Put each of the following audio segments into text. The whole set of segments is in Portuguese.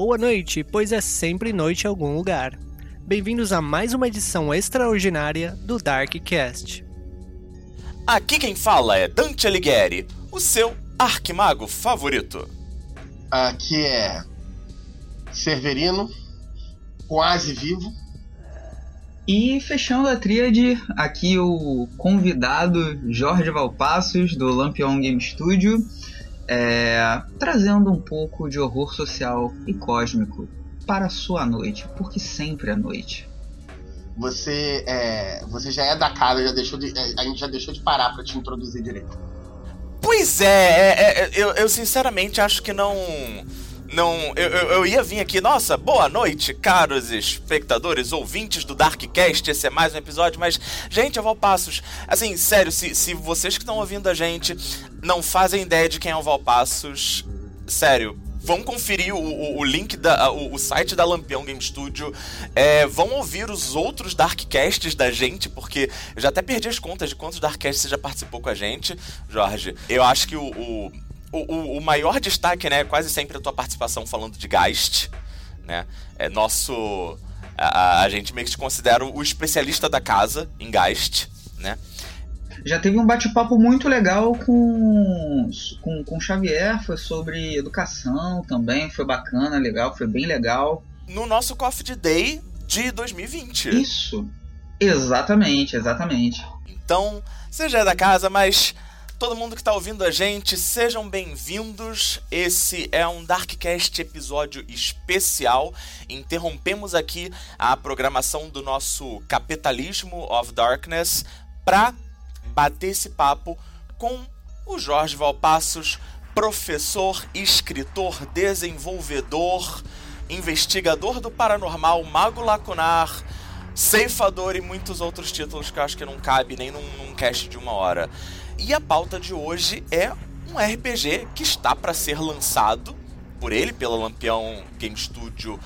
boa noite, pois é sempre noite em algum lugar. Bem-vindos a mais uma edição extraordinária do Darkcast. Aqui quem fala é Dante Alighieri, o seu arquimago favorito. Aqui é Severino, quase vivo. E fechando a tríade, aqui o convidado Jorge Valpassos, do Lampion Game Studio, é, trazendo um pouco de horror social e cósmico para a sua noite, porque sempre é noite. Você, é, você já é da casa, já deixou de, é, a gente já deixou de parar para te introduzir direito. Pois é, é, é eu, eu sinceramente acho que não não. Eu, eu, eu, ia vir aqui, nossa, boa noite, caros espectadores, ouvintes do Darkcast. Esse é mais um episódio, mas, gente, eu vou passos. Assim, sério, se, se vocês que estão ouvindo a gente não fazem ideia de quem é o Valpassos, sério, vão conferir o, o, o link da o, o, site da Lampião Game Studio. É, vão ouvir os outros Darkcasts da gente, porque eu já até perdi as contas de quantos Darkcasts você já participou com a gente, Jorge. Eu acho que o, o, o, maior destaque, né, é quase sempre a tua participação falando de Geist, né? É nosso a, a gente meio que te considera o especialista da casa em Geist, né? Já teve um bate-papo muito legal com, com, com Xavier, foi sobre educação também, foi bacana, legal, foi bem legal. No nosso Coffee Day de 2020. Isso, exatamente, exatamente. Então, você já é da casa, mas todo mundo que está ouvindo a gente, sejam bem-vindos. Esse é um Darkcast episódio especial. Interrompemos aqui a programação do nosso Capitalismo of Darkness para bater esse papo com o Jorge Valpassos, professor, escritor, desenvolvedor, investigador do paranormal, mago lacunar, ceifador e muitos outros títulos que eu acho que não cabe nem num, num cast de uma hora. E a pauta de hoje é um RPG que está para ser lançado por ele, pela Lampião Game Studio,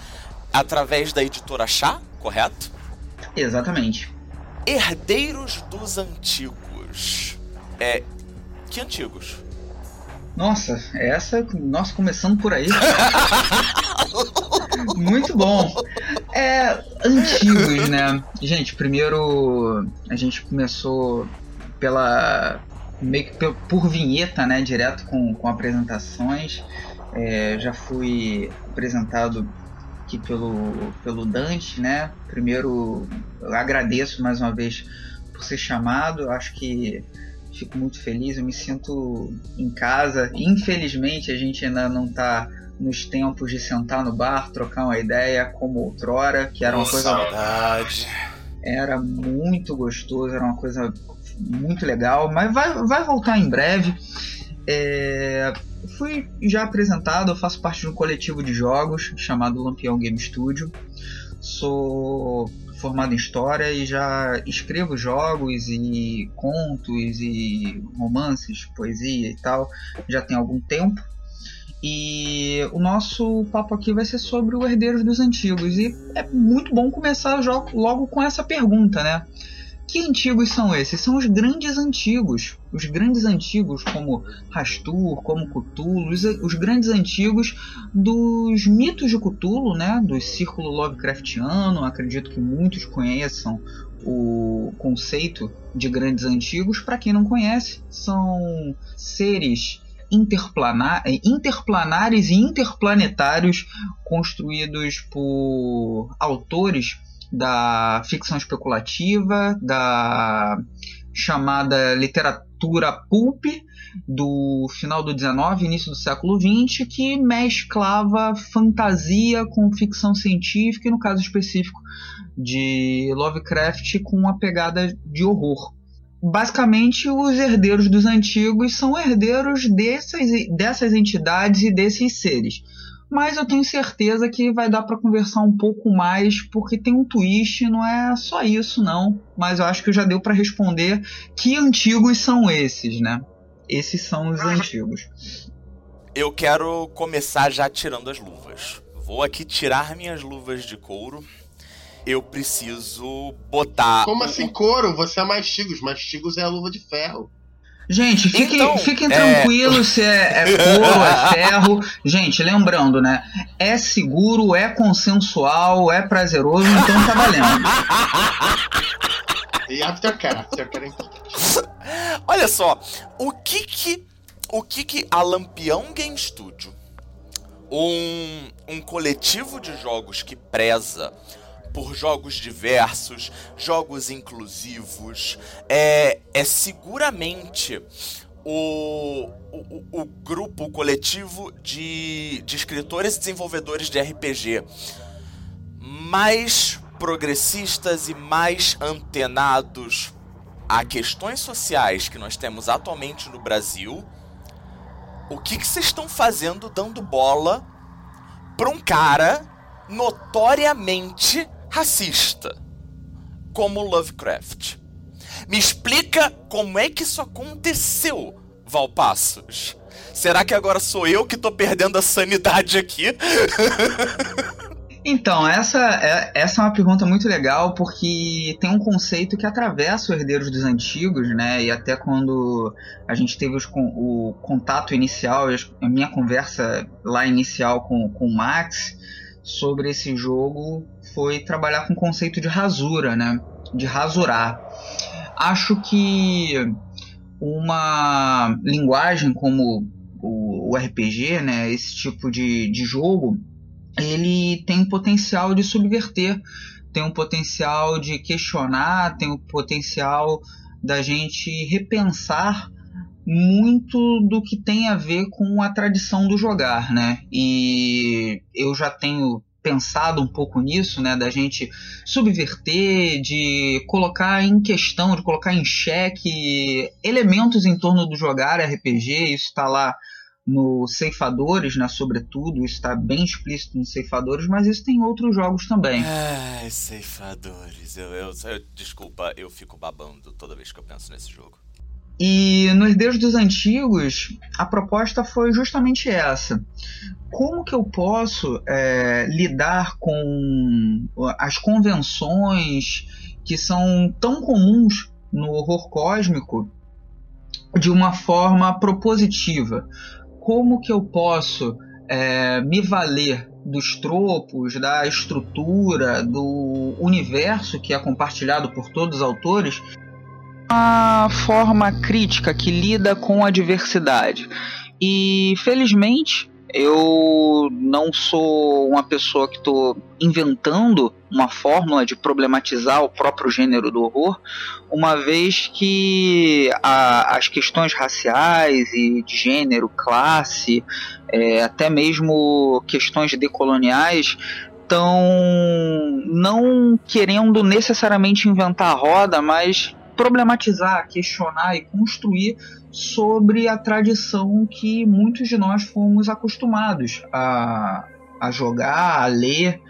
através da editora Chá, correto? Exatamente. Herdeiros dos Antigos. É. Que antigos? Nossa, essa. Nossa, começando por aí. Muito bom. É. Antigos, né? Gente, primeiro a gente começou pela meio que por vinheta, né, direto com, com apresentações. É, já fui apresentado aqui pelo, pelo Dante, né? Primeiro, eu agradeço mais uma vez por ser chamado. Acho que fico muito feliz, eu me sinto em casa. Infelizmente, a gente ainda não está nos tempos de sentar no bar, trocar uma ideia como outrora, que era uma coisa. Saudade. Era muito gostoso, era uma coisa muito legal, mas vai, vai voltar em breve. É, fui já apresentado, eu faço parte de um coletivo de jogos chamado Lampião Game Studio. Sou formado em história e já escrevo jogos e contos e romances, poesia e tal, já tem algum tempo. E o nosso papo aqui vai ser sobre o Herdeiros dos Antigos. E é muito bom começar logo com essa pergunta, né? Que antigos são esses? São os grandes antigos. Os grandes antigos, como Rastur, como Cthulhu, os, os grandes antigos dos mitos de Cthulhu, né? Do círculo Lovecraftiano. Acredito que muitos conheçam o conceito de grandes antigos. Para quem não conhece, são seres interplanar, interplanares e interplanetários construídos por autores da ficção especulativa, da chamada literatura pulp do final do 19, início do século 20, que mesclava fantasia com ficção científica e no caso específico de Lovecraft com uma pegada de horror. Basicamente, os herdeiros dos antigos são herdeiros dessas, dessas entidades e desses seres mas eu tenho certeza que vai dar para conversar um pouco mais, porque tem um twist, não é só isso não, mas eu acho que já deu para responder que antigos são esses, né? Esses são os antigos. Eu quero começar já tirando as luvas. Vou aqui tirar minhas luvas de couro. Eu preciso botar. Como assim couro? Você é mastigos. Mastigos é a luva de ferro. Gente, fiquem, então, fiquem é... tranquilos se é, é couro, é ferro. Gente, lembrando, né? É seguro, é consensual, é prazeroso, então tá valendo. E aftercare, aftercare é importante. Olha só, o que que o que que a Lampião Game Studio, um, um coletivo de jogos que preza por jogos diversos, jogos inclusivos, é, é seguramente o, o, o grupo, o coletivo de, de escritores e desenvolvedores de RPG mais progressistas e mais antenados a questões sociais que nós temos atualmente no Brasil, o que vocês estão fazendo dando bola para um cara notoriamente racista como Lovecraft? Me explica como é que isso aconteceu, Valpassos. Será que agora sou eu que tô perdendo a sanidade aqui? Então, essa é, essa é uma pergunta muito legal porque tem um conceito que atravessa os herdeiros dos antigos, né? E até quando a gente teve os, o contato inicial, a minha conversa lá inicial com, com o Max sobre esse jogo foi trabalhar com o conceito de rasura, né? De rasurar. Acho que uma linguagem como o, o RPG, né? Esse tipo de, de jogo ele tem potencial de subverter, tem um potencial de questionar, tem um potencial da gente repensar muito do que tem a ver com a tradição do jogar, né? E eu já tenho pensado um pouco nisso, né, da gente subverter, de colocar em questão, de colocar em xeque elementos em torno do jogar RPG, isso está lá no Ceifadores, né, sobretudo, isso está bem explícito no Ceifadores, mas isso tem outros jogos também. Ai, Ceifadores, eu, eu, eu, desculpa, eu fico babando toda vez que eu penso nesse jogo. E no Herdeiros dos Antigos, a proposta foi justamente essa. Como que eu posso é, lidar com as convenções que são tão comuns no horror cósmico de uma forma propositiva? como que eu posso é, me valer dos tropos, da estrutura, do universo que é compartilhado por todos os autores, uma forma crítica que lida com a diversidade. E felizmente eu não sou uma pessoa que estou inventando uma fórmula de problematizar o próprio gênero do horror, uma vez que a, as questões raciais e de gênero, classe, é, até mesmo questões decoloniais estão não querendo necessariamente inventar a roda, mas problematizar, questionar e construir sobre a tradição que muitos de nós fomos acostumados a, a jogar, a ler.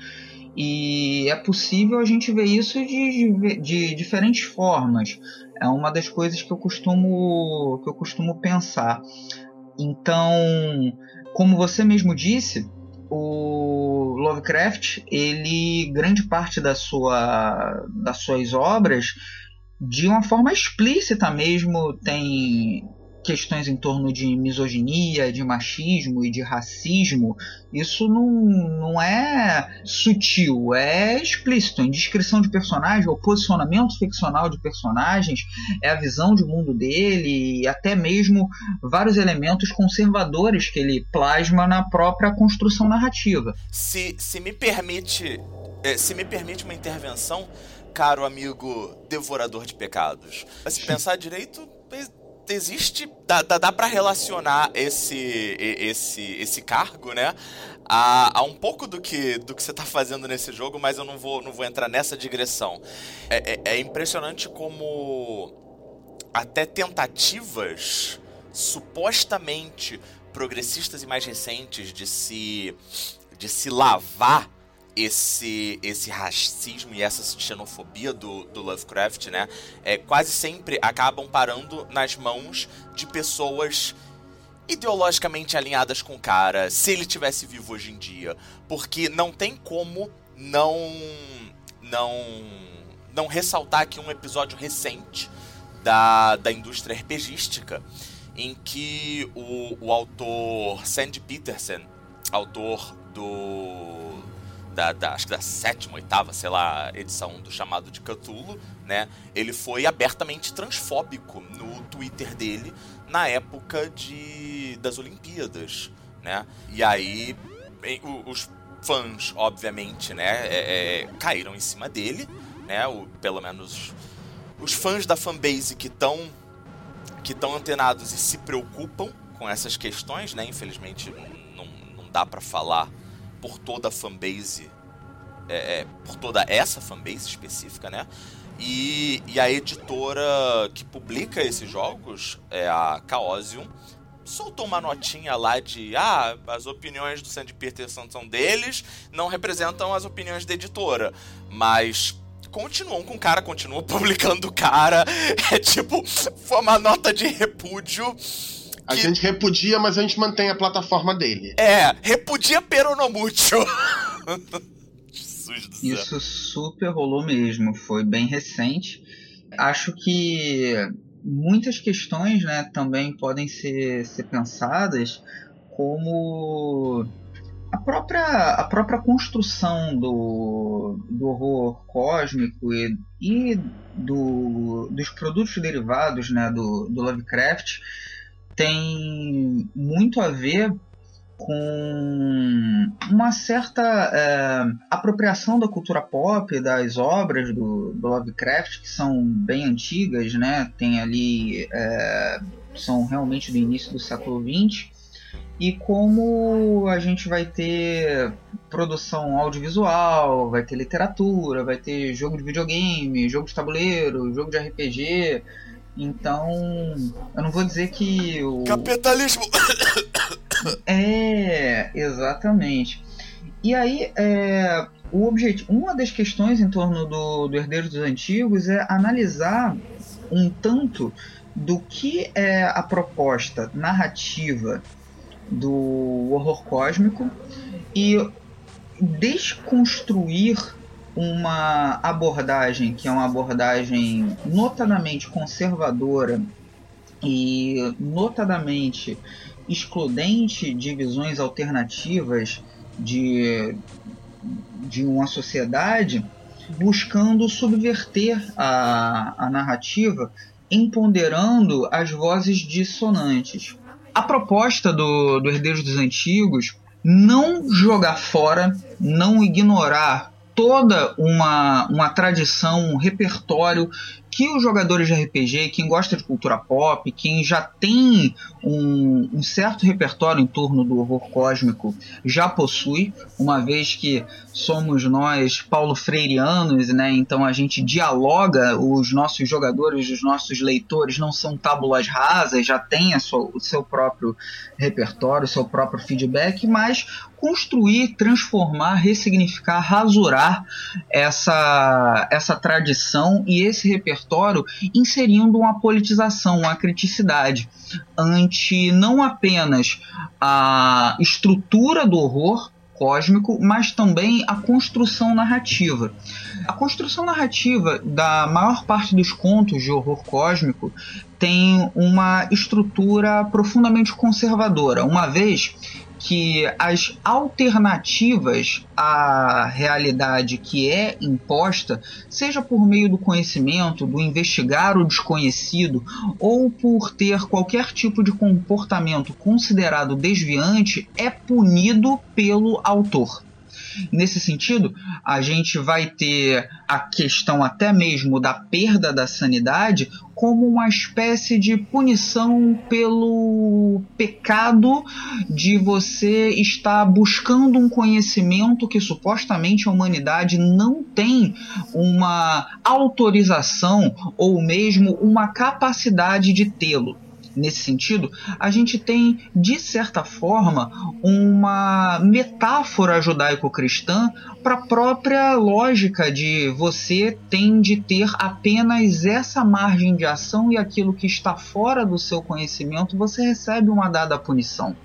E é possível a gente ver isso de, de, diferentes formas. É uma das coisas que eu costumo, que eu costumo pensar. Então, como você mesmo disse, o Lovecraft, ele grande parte da sua, das suas obras de uma forma explícita mesmo, tem questões em torno de misoginia, de machismo e de racismo, isso não, não é sutil, é explícito. Em descrição de personagem, o posicionamento ficcional de personagens, é a visão de mundo dele e até mesmo vários elementos conservadores que ele plasma na própria construção narrativa. Se, se me permite. Eh, se me permite uma intervenção, caro amigo devorador de pecados. Mas se pensar direito, existe. Dá, dá, dá para relacionar esse, esse, esse cargo, né? A, a, um pouco do que, do que você tá fazendo nesse jogo, mas eu não vou, não vou entrar nessa digressão. É, é, é impressionante como até tentativas supostamente progressistas e mais recentes de se de se lavar esse esse racismo e essa xenofobia do, do Lovecraft, né? É, quase sempre acabam parando nas mãos de pessoas ideologicamente alinhadas com o cara, se ele tivesse vivo hoje em dia, porque não tem como não não não ressaltar aqui um episódio recente da, da indústria RPGística, em que o, o autor Sandy Peterson, autor do da, da, acho que da sétima, oitava, sei lá, edição do chamado de Cthulhu, né? Ele foi abertamente transfóbico no Twitter dele na época de das Olimpíadas, né? E aí os fãs, obviamente, né, é, é, caíram em cima dele, né? O, pelo menos os fãs da fanbase que estão que estão antenados e se preocupam com essas questões, né? Infelizmente não, não dá para falar por toda a fanbase, é, é, por toda essa fanbase específica, né? E, e a editora que publica esses jogos, é a Chaosium, soltou uma notinha lá de ah, as opiniões do Sandy Peterson são deles, não representam as opiniões da editora. Mas continuam com o cara, continuam publicando o cara. É tipo, foi uma nota de repúdio a gente repudia, mas a gente mantém a plataforma dele. É, repudia peronomútil. Isso super rolou mesmo, foi bem recente. Acho que muitas questões né, também podem ser, ser pensadas como a própria, a própria construção do, do horror cósmico e, e do, dos produtos derivados né, do, do Lovecraft tem muito a ver com uma certa é, apropriação da cultura pop, das obras do, do, Lovecraft, que são bem antigas, né? Tem ali. É, são realmente do início do século XX. E como a gente vai ter produção audiovisual, vai ter literatura, vai ter jogo de videogame, jogo de tabuleiro, jogo de RPG, então, eu não vou dizer que o. Capitalismo! É, exatamente. E aí, é, o objetivo, uma das questões em torno do, do Herdeiro dos Antigos é analisar um tanto do que é a proposta narrativa do horror cósmico e desconstruir uma abordagem que é uma abordagem notadamente conservadora e notadamente excludente de visões alternativas de, de uma sociedade, buscando subverter a, a narrativa, empoderando as vozes dissonantes. A proposta do, do Herdeiros dos Antigos não jogar fora, não ignorar toda uma, uma tradição, um repertório que os jogadores de RPG, quem gosta de cultura pop, quem já tem um, um, certo repertório em torno do horror cósmico, já possui, uma vez que somos nós paulo freireanos, né? Então a gente dialoga, os nossos jogadores, os nossos leitores não são tábulas rasas, já tem sua, o seu próprio repertório, o seu próprio feedback, mas construir, transformar, ressignificar, rasurar essa, essa tradição e esse repertório inserindo uma politização, uma criticidade ante não apenas a estrutura do horror cósmico, mas também a construção narrativa. A construção narrativa da maior parte dos contos de horror cósmico tem uma estrutura profundamente conservadora, uma vez que as alternativas à realidade que é imposta, seja por meio do conhecimento, do investigar o desconhecido, ou por ter qualquer tipo de comportamento considerado desviante, é punido pelo autor. Nesse sentido, a gente vai ter a questão até mesmo da perda da sanidade como uma espécie de punição pelo pecado de você estar buscando um conhecimento que supostamente a humanidade não tem uma autorização ou mesmo uma capacidade de tê-lo. Nesse sentido, a gente tem, de certa forma, uma metáfora judaico-cristã para a própria lógica de você tem de ter apenas essa margem de ação e aquilo que está fora do seu conhecimento você recebe uma dada punição.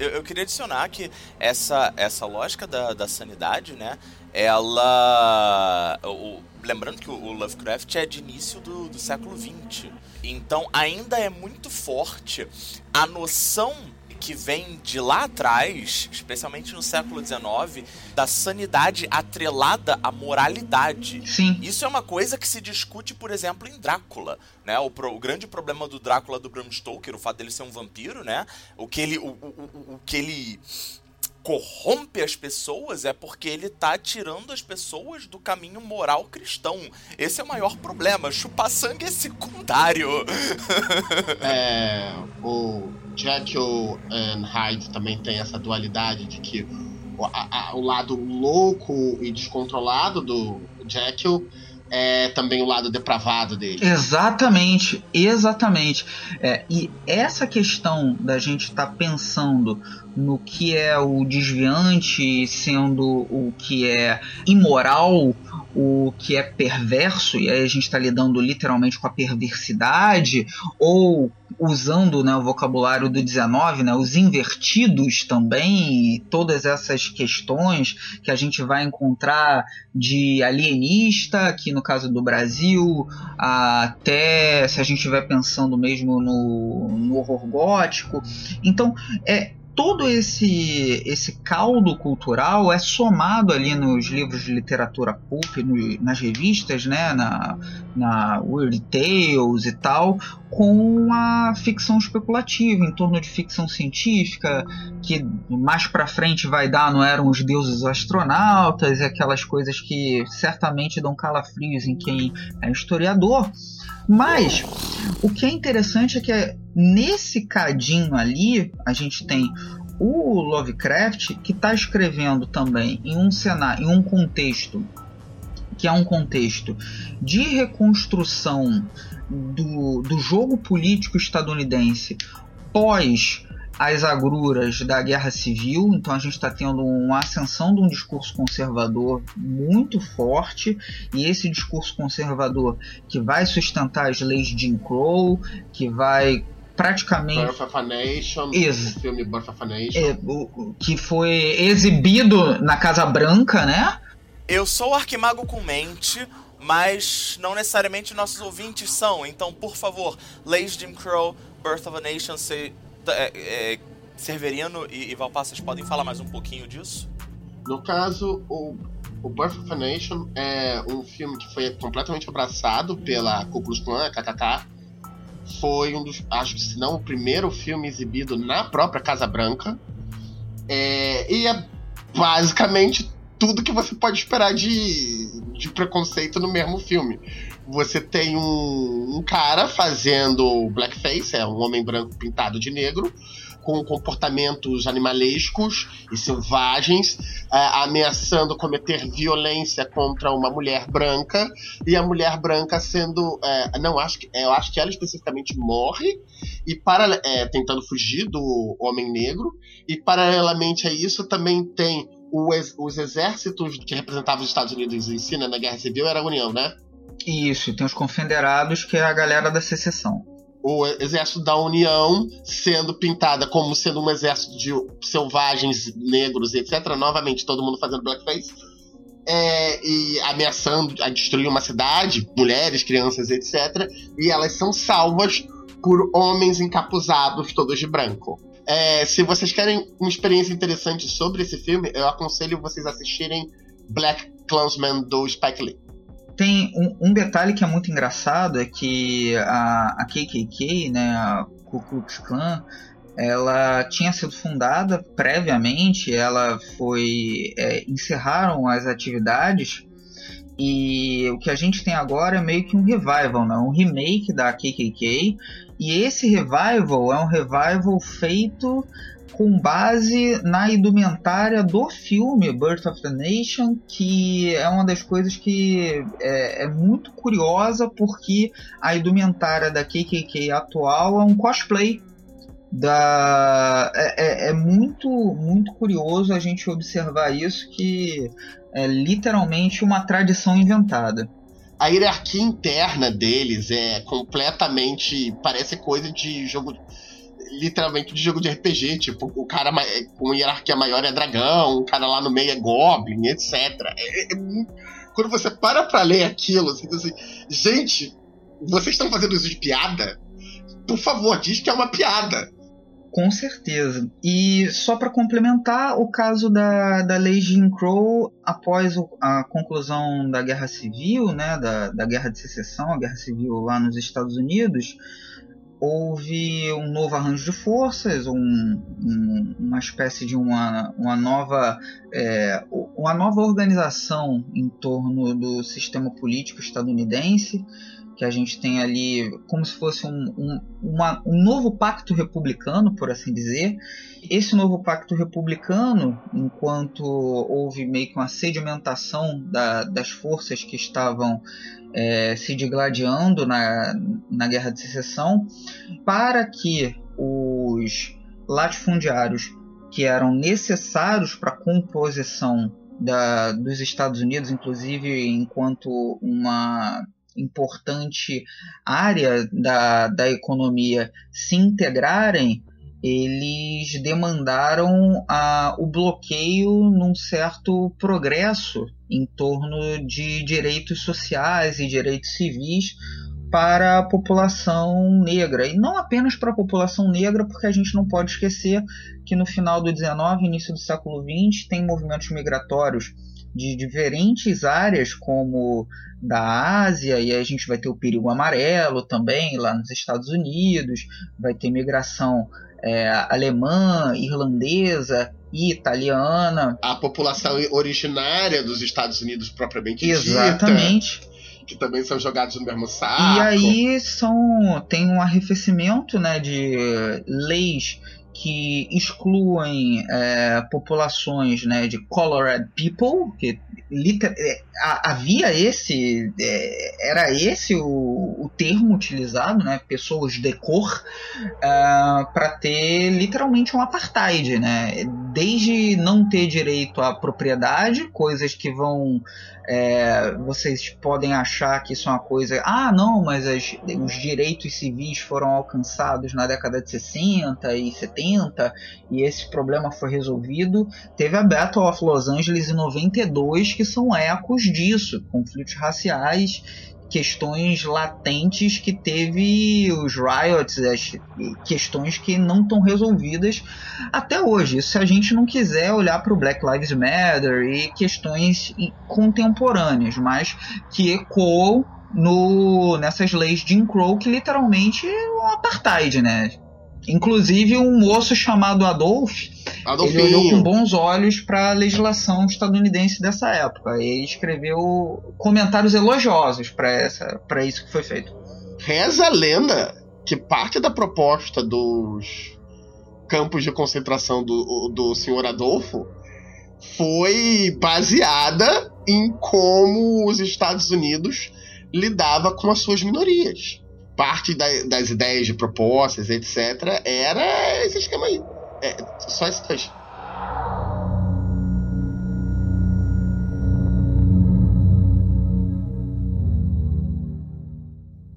Eu, eu queria adicionar que essa, essa lógica da, da sanidade, né, ela. O, lembrando que o Lovecraft é de início do, do século XX. Então ainda é muito forte a noção que vem de lá atrás, especialmente no século XIX, da sanidade atrelada à moralidade. Sim. Isso é uma coisa que se discute, por exemplo, em Drácula. Né? O, pro, o grande problema do Drácula do Bram Stoker, o fato dele ser um vampiro, né? O que ele. O, o, o que ele corrompe as pessoas é porque ele tá tirando as pessoas do caminho moral cristão. Esse é o maior problema. Chupar sangue é secundário. é, o Jekyll and Hyde também tem essa dualidade de que o, a, a, o lado louco e descontrolado do Jekyll é também o lado depravado dele. Exatamente, exatamente. É, e essa questão da gente estar tá pensando no que é o desviante sendo o que é imoral, o que é perverso, e aí a gente está lidando literalmente com a perversidade, ou usando né, o vocabulário do 19, né, os invertidos também, todas essas questões que a gente vai encontrar de alienista, aqui no caso do Brasil, até se a gente estiver pensando mesmo no, no horror gótico. Então, é, todo esse esse caldo cultural é somado ali nos livros de literatura pulp, no, nas revistas, né, na, na Weird Tales e tal, com a ficção especulativa em torno de ficção científica, que mais para frente vai dar não eram os deuses astronautas, aquelas coisas que certamente dão calafrios em quem é historiador. Mas o que é interessante é que nesse cadinho ali a gente tem o Lovecraft que está escrevendo também em um cenário, em um contexto que é um contexto de reconstrução do, do jogo político estadunidense pós as agruras da guerra civil, então a gente está tendo uma ascensão de um discurso conservador muito forte, e esse discurso conservador que vai sustentar as leis de Jim Crow, que vai praticamente. Birth of a Nation, Ex o filme Birth of a Nation. É, o, que foi exibido na Casa Branca, né? Eu sou arquimago com mente, mas não necessariamente nossos ouvintes são. Então, por favor, leis Jim Crow, Birth of a Nation, se é, é, Severino e, e Valpassas podem falar mais um pouquinho disso? No caso, o, o Birth of a Nation é um filme que foi completamente abraçado pela Ku a KKK. Foi um dos, acho que se não o primeiro filme exibido na própria Casa Branca. É, e é basicamente tudo que você pode esperar de, de preconceito no mesmo filme. Você tem um, um cara fazendo blackface, é um homem branco pintado de negro, com comportamentos animalescos e selvagens, é, ameaçando cometer violência contra uma mulher branca e a mulher branca sendo, é, não acho que, é, eu acho que ela especificamente morre e para tentando fugir do homem negro e paralelamente a isso também tem os exércitos que representavam os Estados Unidos em si né, na Guerra Civil era a União, né? Isso, tem os confederados, que é a galera da secessão. O exército da União sendo pintada como sendo um exército de selvagens negros, etc. Novamente, todo mundo fazendo blackface. É, e ameaçando a destruir uma cidade, mulheres, crianças, etc. E elas são salvas por homens encapuzados, todos de branco. É, se vocês querem uma experiência interessante sobre esse filme, eu aconselho vocês assistirem Black Klansman do Spike Lee. Tem um, um, detalhe que é muito engraçado é que a, a KKK, né, a Ku Klux Klan, ela tinha sido fundada previamente, ela foi é, encerraram as atividades e o que a gente tem agora é meio que um revival, né? um remake da KKK. E esse revival é um revival feito com base na indumentária do filme Birth of the Nation, que é uma das coisas que é, é muito curiosa, porque a indumentária da KKK atual é um cosplay da é, é, é, muito muito curioso a gente observar isso que é literalmente uma tradição inventada. A hierarquia interna deles é completamente parece coisa de jogo literalmente de jogo de RPG. Tipo, o cara com hierarquia maior é dragão, o cara lá no meio é goblin, etc. É, é, quando você para pra ler aquilo, diz assim, gente, vocês estão fazendo isso de piada? Por favor, diz que é uma piada. Com certeza. E só para complementar, o caso da, da lei Jim Crow, após a conclusão da Guerra Civil, né, da, da Guerra de Secessão, a Guerra Civil lá nos Estados Unidos, houve um novo arranjo de forças, um, um, uma espécie de uma, uma, nova, é, uma nova organização em torno do sistema político estadunidense que a gente tem ali como se fosse um, um, uma, um novo pacto republicano, por assim dizer. Esse novo pacto republicano, enquanto houve meio que uma sedimentação da, das forças que estavam é, se digladiando na, na Guerra de Secessão, para que os latifundiários que eram necessários para a composição da, dos Estados Unidos, inclusive enquanto uma importante área da, da economia se integrarem, eles demandaram a, o bloqueio num certo progresso em torno de direitos sociais e direitos civis para a população negra. E não apenas para a população negra, porque a gente não pode esquecer que no final do 19 início do século 20 tem movimentos migratórios de diferentes áreas, como da Ásia, e a gente vai ter o perigo amarelo também lá nos Estados Unidos, vai ter migração é, alemã, irlandesa e italiana. A população originária dos Estados Unidos propriamente Exatamente. dita que também são jogados no mesmo saco. E aí são tem um arrefecimento né, de leis que excluem é, populações né, de colored people, que liter, é, havia esse é, era esse o, o, termo utilizado, né, pessoas de cor, é, para ter literalmente um apartheid, né, desde não ter direito à propriedade, coisas que vão é, vocês podem achar que isso é uma coisa. Ah, não, mas as, os direitos civis foram alcançados na década de 60 e 70 e esse problema foi resolvido. Teve a Battle of Los Angeles em 92, que são ecos disso conflitos raciais questões latentes que teve os riots, as questões que não estão resolvidas até hoje. Se a gente não quiser olhar para o Black Lives Matter e questões contemporâneas, mas que ecoam no, nessas leis de Jim Crow que literalmente é um apartheid, né? Inclusive um moço chamado Adolf, Adolfinho. ele olhou com bons olhos para a legislação estadunidense dessa época. Ele escreveu comentários elogiosos para isso que foi feito. Reza a lenda que parte da proposta dos campos de concentração do, do senhor Adolfo foi baseada em como os Estados Unidos lidava com as suas minorias parte da, das ideias de propostas, etc., era esse esquema aí. É, só trecho.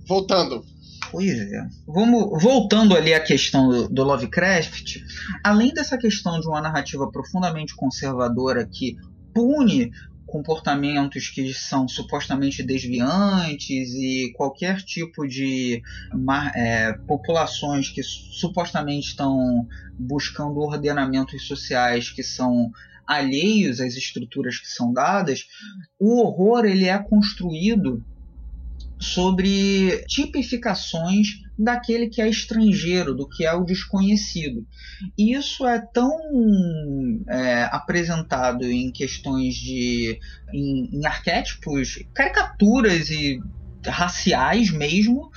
Voltando. Pois é. Vamos, voltando ali à questão do, do Lovecraft, além dessa questão de uma narrativa profundamente conservadora que pune comportamentos que são supostamente desviantes e qualquer tipo de é, populações que supostamente estão buscando ordenamentos sociais que são alheios às estruturas que são dadas, o horror ele é construído sobre tipificações daquele que é estrangeiro, do que é o desconhecido. E isso é tão é, apresentado em questões de. Em, em arquétipos, caricaturas e raciais mesmo,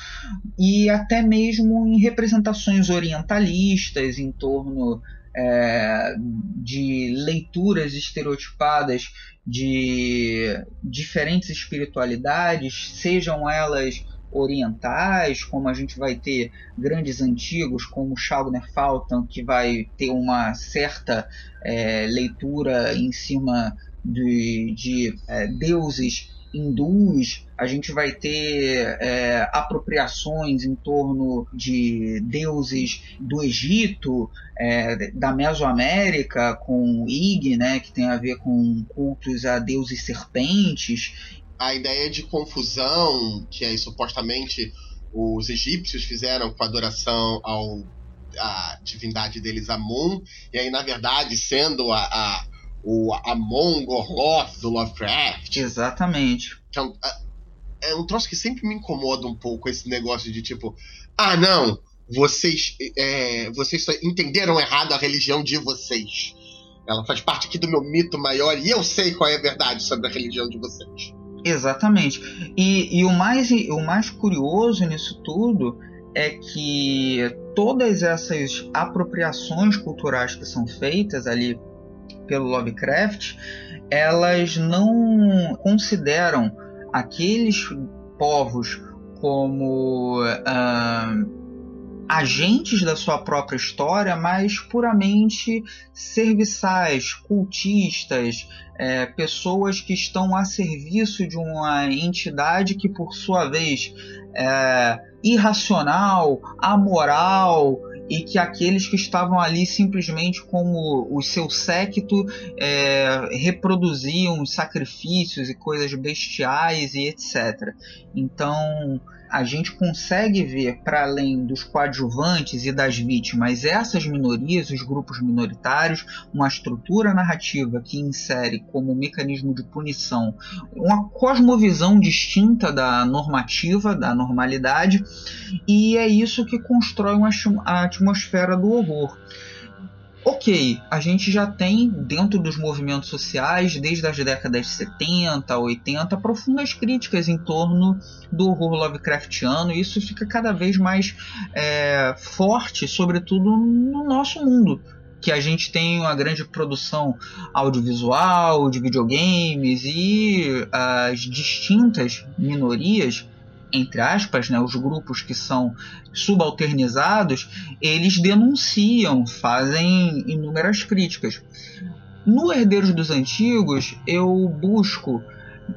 e até mesmo em representações orientalistas em torno é, de leituras estereotipadas de diferentes espiritualidades, sejam elas orientais, como a gente vai ter grandes antigos como Schagner Faltan, que vai ter uma certa é, leitura em cima de, de é, deuses hindus, a gente vai ter é, apropriações em torno de deuses do Egito, é, da Mesoamérica, com Ig, né, que tem a ver com cultos a deuses serpentes. A ideia de confusão, que aí supostamente os egípcios fizeram com a adoração ao a divindade deles Amun, e aí na verdade sendo a, a o Amon Gorloth do Lovecraft. Exatamente. Então, é um troço que sempre me incomoda um pouco esse negócio de tipo, ah não, vocês, é, vocês entenderam errado a religião de vocês. Ela faz parte aqui do meu mito maior e eu sei qual é a verdade sobre a religião de vocês. Exatamente. E, e o, mais, o mais curioso nisso tudo é que todas essas apropriações culturais que são feitas ali pelo Lovecraft, elas não consideram aqueles povos como uh, agentes da sua própria história, mas puramente serviçais, cultistas, é, pessoas que estão a serviço de uma entidade que, por sua vez, é irracional, amoral e que aqueles que estavam ali simplesmente como o seu séquito é, reproduziam sacrifícios e coisas bestiais e etc. Então a gente consegue ver, para além dos coadjuvantes e das vítimas, essas minorias, os grupos minoritários, uma estrutura narrativa que insere como mecanismo de punição uma cosmovisão distinta da normativa, da normalidade, e é isso que constrói uma, a atmosfera do horror ok, a gente já tem dentro dos movimentos sociais, desde as décadas de 70, 80, profundas críticas em torno do horror Lovecraftiano, e isso fica cada vez mais é, forte, sobretudo no nosso mundo. Que a gente tem uma grande produção audiovisual, de videogames e as distintas minorias entre aspas, né, os grupos que são subalternizados, eles denunciam, fazem inúmeras críticas. No Herdeiros dos Antigos, eu busco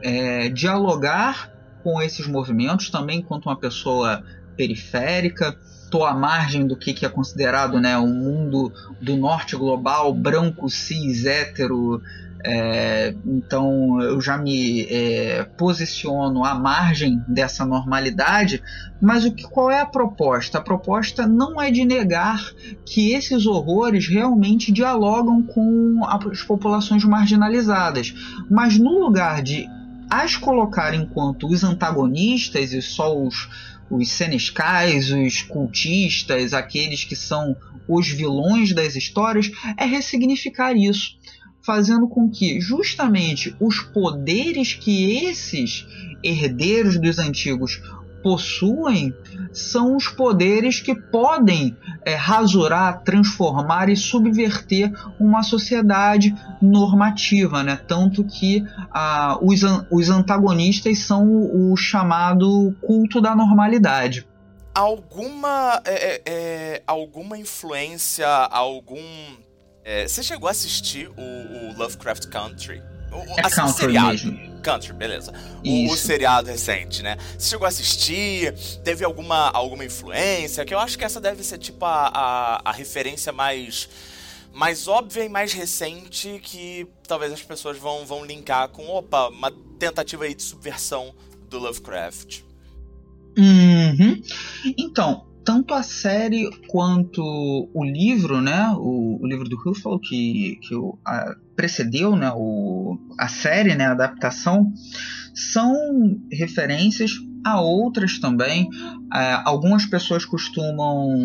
é, dialogar com esses movimentos também enquanto uma pessoa periférica, estou à margem do que, que é considerado né, o mundo do norte global, branco, cis, hétero, é, então eu já me é, posiciono à margem dessa normalidade, mas o que, qual é a proposta? A proposta não é de negar que esses horrores realmente dialogam com as populações marginalizadas, mas no lugar de as colocar enquanto os antagonistas e só os, os senescais, os cultistas, aqueles que são os vilões das histórias, é ressignificar isso fazendo com que justamente os poderes que esses herdeiros dos antigos possuem são os poderes que podem é, rasurar, transformar e subverter uma sociedade normativa, né? Tanto que ah, os, os antagonistas são o, o chamado culto da normalidade alguma é, é, é alguma influência, algum é, você chegou a assistir o, o Lovecraft Country? O, é assim, Country seriado. mesmo. Country, beleza. O, o, seriado recente, né? Você chegou a assistir? Teve alguma, alguma influência? Que eu acho que essa deve ser tipo a, a, a referência mais mais óbvia e mais recente que talvez as pessoas vão, vão linkar com, opa, uma tentativa aí de subversão do Lovecraft. Uhum. Então, tanto a série quanto o livro, né, o, o livro do Ruffalo que, que o, a, precedeu, né, o, a série, né, a adaptação, são referências a outras também. É, algumas pessoas costumam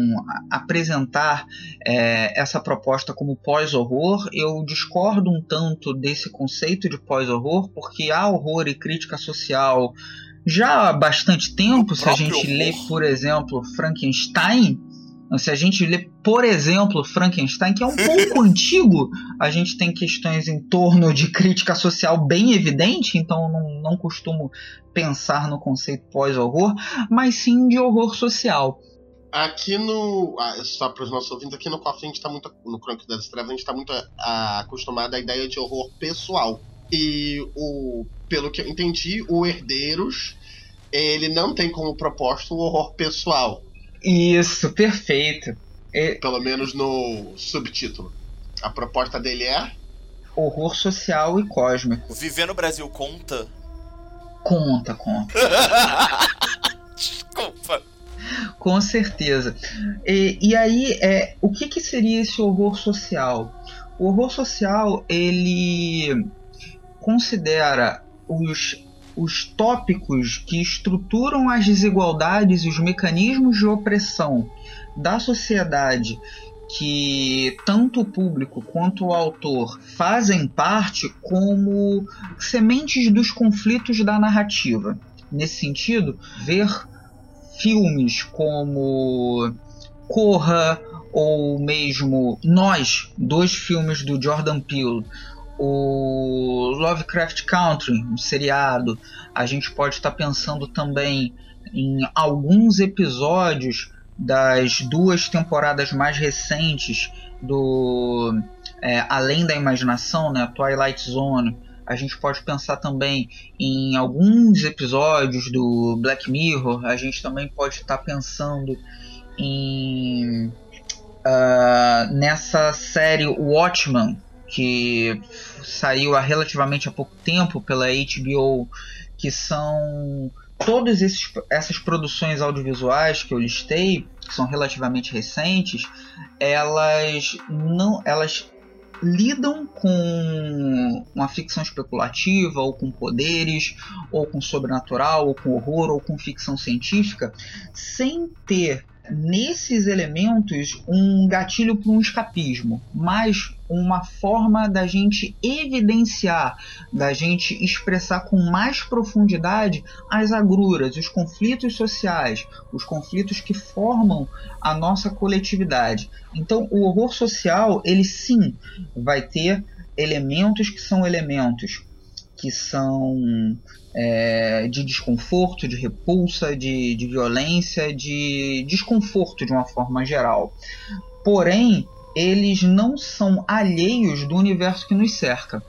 apresentar é, essa proposta como pós-horror. Eu discordo um tanto desse conceito de pós-horror, porque há horror e crítica social já há bastante tempo, se a gente lê, por exemplo, Frankenstein, se a gente lê, por exemplo, Frankenstein, que é um pouco antigo, a gente tem questões em torno de crítica social bem evidente, então não, não costumo pensar no conceito pós-horror, mas sim de horror social. Aqui no. Ah, só para os nossos ouvintes, aqui no Coffee a gente está muito. No Crônica das Trevas, a gente está muito ah, acostumado à ideia de horror pessoal. E o, pelo que eu entendi, o Herdeiros ele não tem como proposta o horror pessoal. Isso, perfeito. É... Pelo menos no subtítulo. A proposta dele é horror social e cósmico. Viver no Brasil conta? Conta, conta. Desculpa. Com certeza. E, e aí, é, o que, que seria esse horror social? O horror social, ele considera os, os tópicos que estruturam as desigualdades e os mecanismos de opressão da sociedade que tanto o público quanto o autor fazem parte como sementes dos conflitos da narrativa. Nesse sentido, ver filmes como Corra ou mesmo Nós, dois filmes do Jordan Peele, o Lovecraft Country, um seriado, a gente pode estar pensando também em alguns episódios das duas temporadas mais recentes do é, Além da Imaginação, né, Twilight Zone, a gente pode pensar também em alguns episódios do Black Mirror, a gente também pode estar pensando em uh, nessa série Watchmen, que saiu há relativamente há pouco tempo pela HBO, que são todas essas produções audiovisuais que eu listei, que são relativamente recentes, elas não elas lidam com uma ficção especulativa, ou com poderes, ou com sobrenatural, ou com horror, ou com ficção científica, sem ter nesses elementos um gatilho para um escapismo, mas uma forma da gente evidenciar, da gente expressar com mais profundidade as agruras, os conflitos sociais, os conflitos que formam a nossa coletividade. Então, o horror social, ele sim vai ter elementos que são elementos que são é, de desconforto, de repulsa, de, de violência, de desconforto de uma forma geral. Porém, eles não são alheios do universo que nos cerca.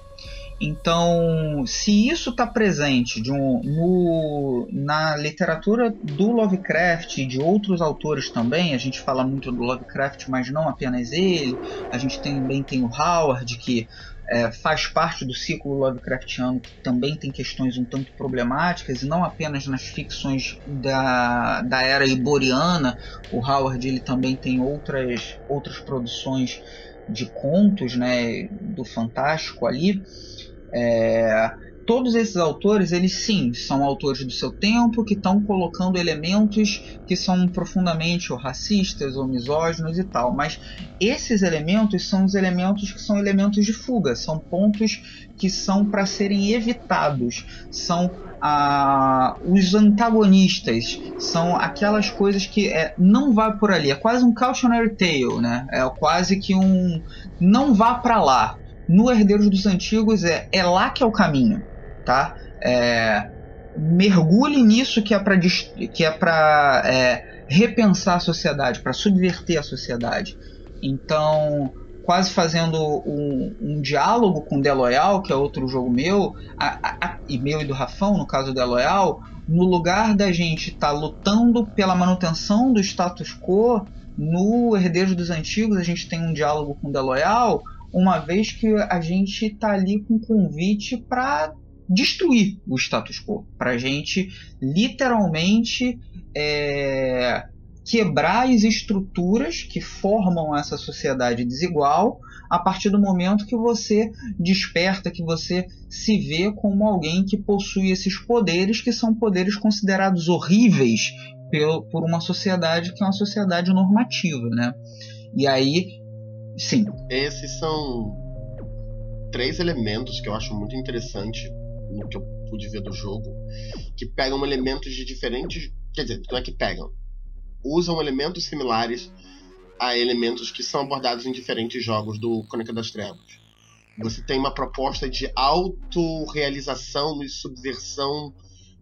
Então, se isso está presente um, no, na literatura do Lovecraft e de outros autores também, a gente fala muito do Lovecraft, mas não apenas ele, a gente também tem o Howard, que é, faz parte do ciclo Lovecraftiano, que também tem questões um tanto problemáticas, e não apenas nas ficções da, da era iboriana. O Howard ele também tem outras, outras produções de contos né, do fantástico ali. É, todos esses autores, eles sim, são autores do seu tempo que estão colocando elementos que são profundamente ou racistas ou misóginos e tal, mas esses elementos são os elementos que são elementos de fuga, são pontos que são para serem evitados, são ah, os antagonistas, são aquelas coisas que é, não vai por ali, é quase um cautionary tale, né? É quase que um não vá para lá. No Herdeiros dos Antigos é, é lá que é o caminho tá? É, mergulhe nisso que é para que é para é, repensar a sociedade, para subverter a sociedade. Então, quase fazendo um, um diálogo com The Loyal, que é outro jogo meu, a, a, e meu e do Rafão, no caso The Loyal, no lugar da gente estar tá lutando pela manutenção do status quo, no Herdeiros dos Antigos a gente tem um diálogo com The Loyal, uma vez que a gente está ali com um convite para destruir o status quo, para gente literalmente é, quebrar as estruturas que formam essa sociedade desigual a partir do momento que você desperta, que você se vê como alguém que possui esses poderes que são poderes considerados horríveis por uma sociedade que é uma sociedade normativa, né? E aí, sim. Esses são três elementos que eu acho muito interessante no que eu pude ver do jogo, que pegam elementos de diferentes. Quer dizer, não é que pegam. Usam elementos similares a elementos que são abordados em diferentes jogos do Crônica das Trevas. Você tem uma proposta de autorrealização e subversão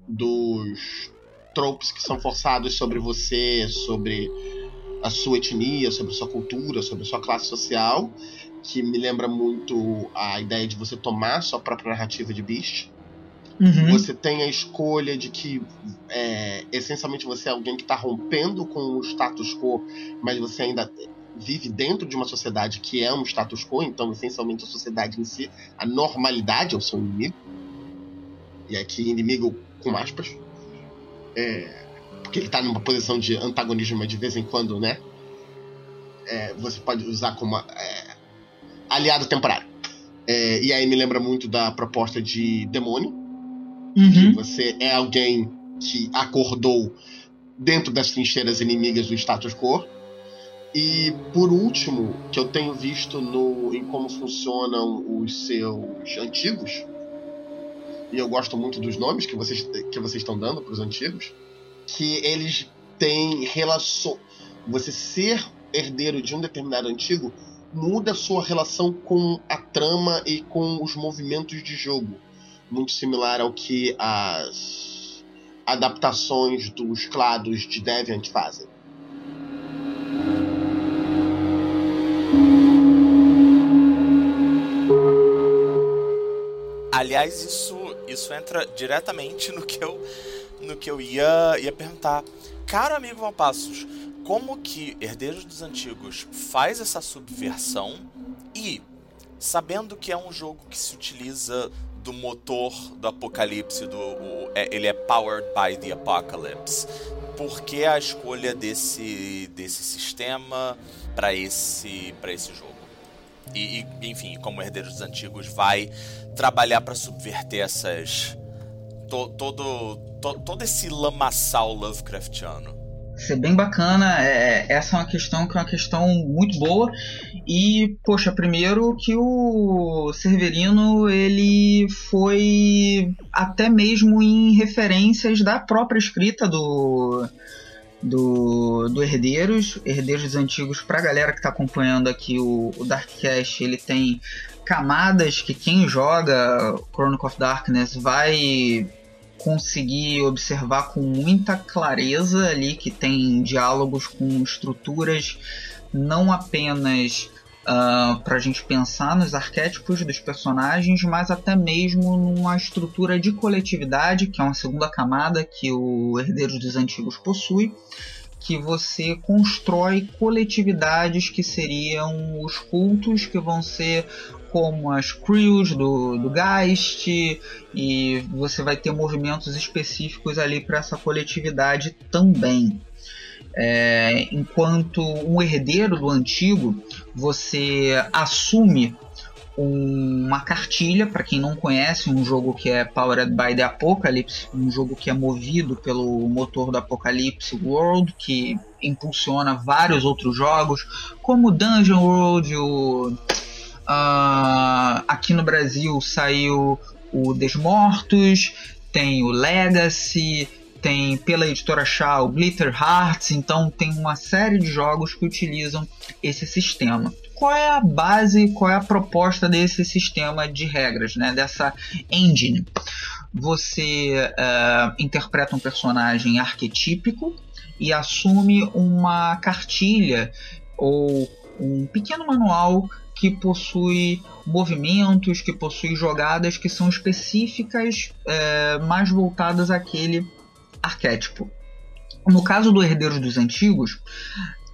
dos tropes que são forçados sobre você, sobre a sua etnia, sobre a sua cultura, sobre a sua classe social. que me lembra muito a ideia de você tomar sua própria narrativa de Beast. Uhum. Você tem a escolha de que é, essencialmente você é alguém que está rompendo com o status quo, mas você ainda vive dentro de uma sociedade que é um status quo, então essencialmente a sociedade em si, a normalidade é o seu inimigo. E aqui inimigo com aspas. É, porque ele está numa posição de antagonismo, mas de vez em quando, né? É, você pode usar como é, aliado temporário. É, e aí me lembra muito da proposta de demônio, que Uhum. você é alguém que acordou dentro das trincheiras inimigas do status quo. E por último, que eu tenho visto no, em como funcionam os seus antigos, e eu gosto muito dos nomes que vocês, que vocês estão dando para os antigos, que eles têm relação. Você ser herdeiro de um determinado antigo muda a sua relação com a trama e com os movimentos de jogo muito similar ao que as adaptações dos clados de Deviant fazem. Aliás, isso, isso entra diretamente no que eu, no que eu ia, ia perguntar. Caro amigo Valpassos, como que Herdeiros dos Antigos faz essa subversão e, sabendo que é um jogo que se utiliza do motor do Apocalipse, do, o- é- ele é powered by the Apocalypse, por que a escolha desse, desse sistema para esse, esse jogo? E, e, enfim, como Herdeiros dos Antigos vai trabalhar para subverter essas. to- todo, to- todo esse lamaçal Lovecraftiano. Isso é bem bacana. É, essa é uma questão que é uma questão muito boa. E, poxa, primeiro que o Severino ele foi até mesmo em referências da própria escrita do do, do Herdeiros, Herdeiros Antigos, pra galera que tá acompanhando aqui o, o Darkcast, ele tem camadas que quem joga Chronicle of Darkness vai conseguir observar com muita clareza ali que tem diálogos com estruturas não apenas para a gente pensar nos arquétipos dos personagens, mas até mesmo numa estrutura de coletividade, que é uma segunda camada que o Herdeiros dos Antigos possui, que você constrói coletividades que seriam os cultos, que vão ser como as crews do, do Geist, e você vai ter movimentos específicos ali para essa coletividade também. É, enquanto um herdeiro do antigo, você assume um- uma cartilha, para quem não conhece, um jogo que é Powered by the Apocalypse, um jogo que é movido pelo motor do Apocalypse World, que impulsiona vários outros jogos, como Dungeon World, o, ah, aqui no Brasil saiu o Desmortos, tem o Legacy, tem pela editora Shaw Glitter Hearts, então tem uma série de jogos que utilizam esse sistema. Qual é a base, qual é a proposta desse sistema de regras, né? dessa engine? Você eh, interpreta um personagem arquetípico e assume uma cartilha ou um pequeno manual que possui movimentos, que possui jogadas que são específicas, eh, mais voltadas àquele arquétipo. No caso do Herdeiros dos Antigos,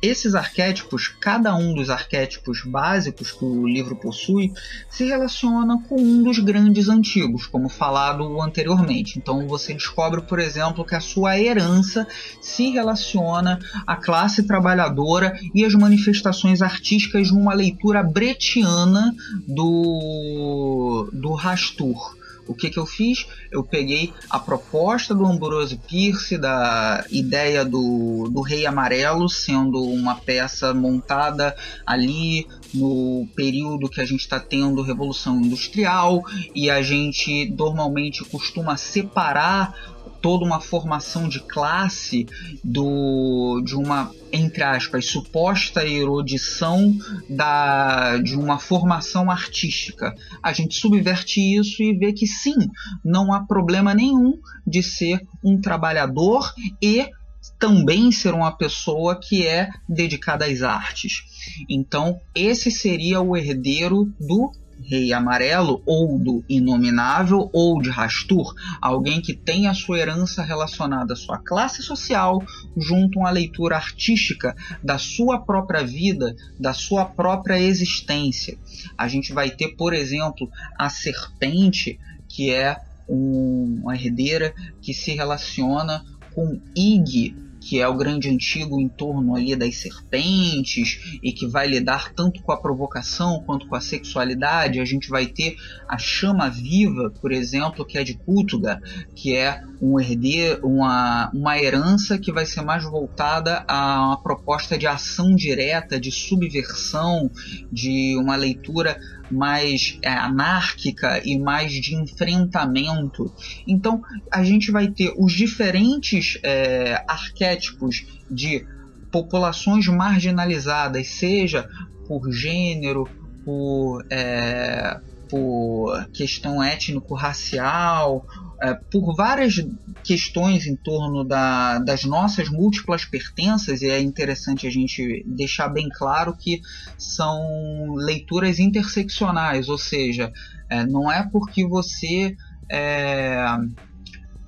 esses arquétipos, cada um dos arquétipos básicos que o livro possui, se relaciona com um dos grandes antigos, como falado anteriormente. Então você descobre, por exemplo, que a sua herança se relaciona à classe trabalhadora e às manifestações artísticas de uma leitura bretiana do, do Rastur. O que, que eu fiz? Eu peguei a proposta do Ambrose Pierce, da ideia do, do Rei Amarelo sendo uma peça montada ali no período que a gente está tendo Revolução Industrial e a gente normalmente costuma separar toda uma formação de classe do de uma entre aspas suposta erudição da de uma formação artística a gente subverte isso e vê que sim não há problema nenhum de ser um trabalhador e também ser uma pessoa que é dedicada às artes. Então, esse seria o herdeiro do Rei Amarelo, ou do Inominável, ou de Rastur, alguém que tem a sua herança relacionada à sua classe social, junto a uma leitura artística da sua própria vida, da sua própria existência. A gente vai ter, por exemplo, a Serpente, que é um, uma herdeira que se relaciona com Ig, que é o grande antigo em torno ali das serpentes e que vai lidar tanto com a provocação quanto com a sexualidade. A gente vai ter a chama viva, por exemplo, que é de Kútuga, que é um herdeiro, uma, uma herança que vai ser mais voltada a uma proposta de ação direta, de subversão, de uma leitura mais é, anárquica e mais de enfrentamento. Então a gente vai ter os diferentes é, arquétipos de populações marginalizadas, seja por gênero, por, é, por questão étnico-racial, é, por várias questões em torno da, das nossas múltiplas pertenças, e é interessante a gente deixar bem claro que são leituras interseccionais, ou seja, é, não é porque você. É,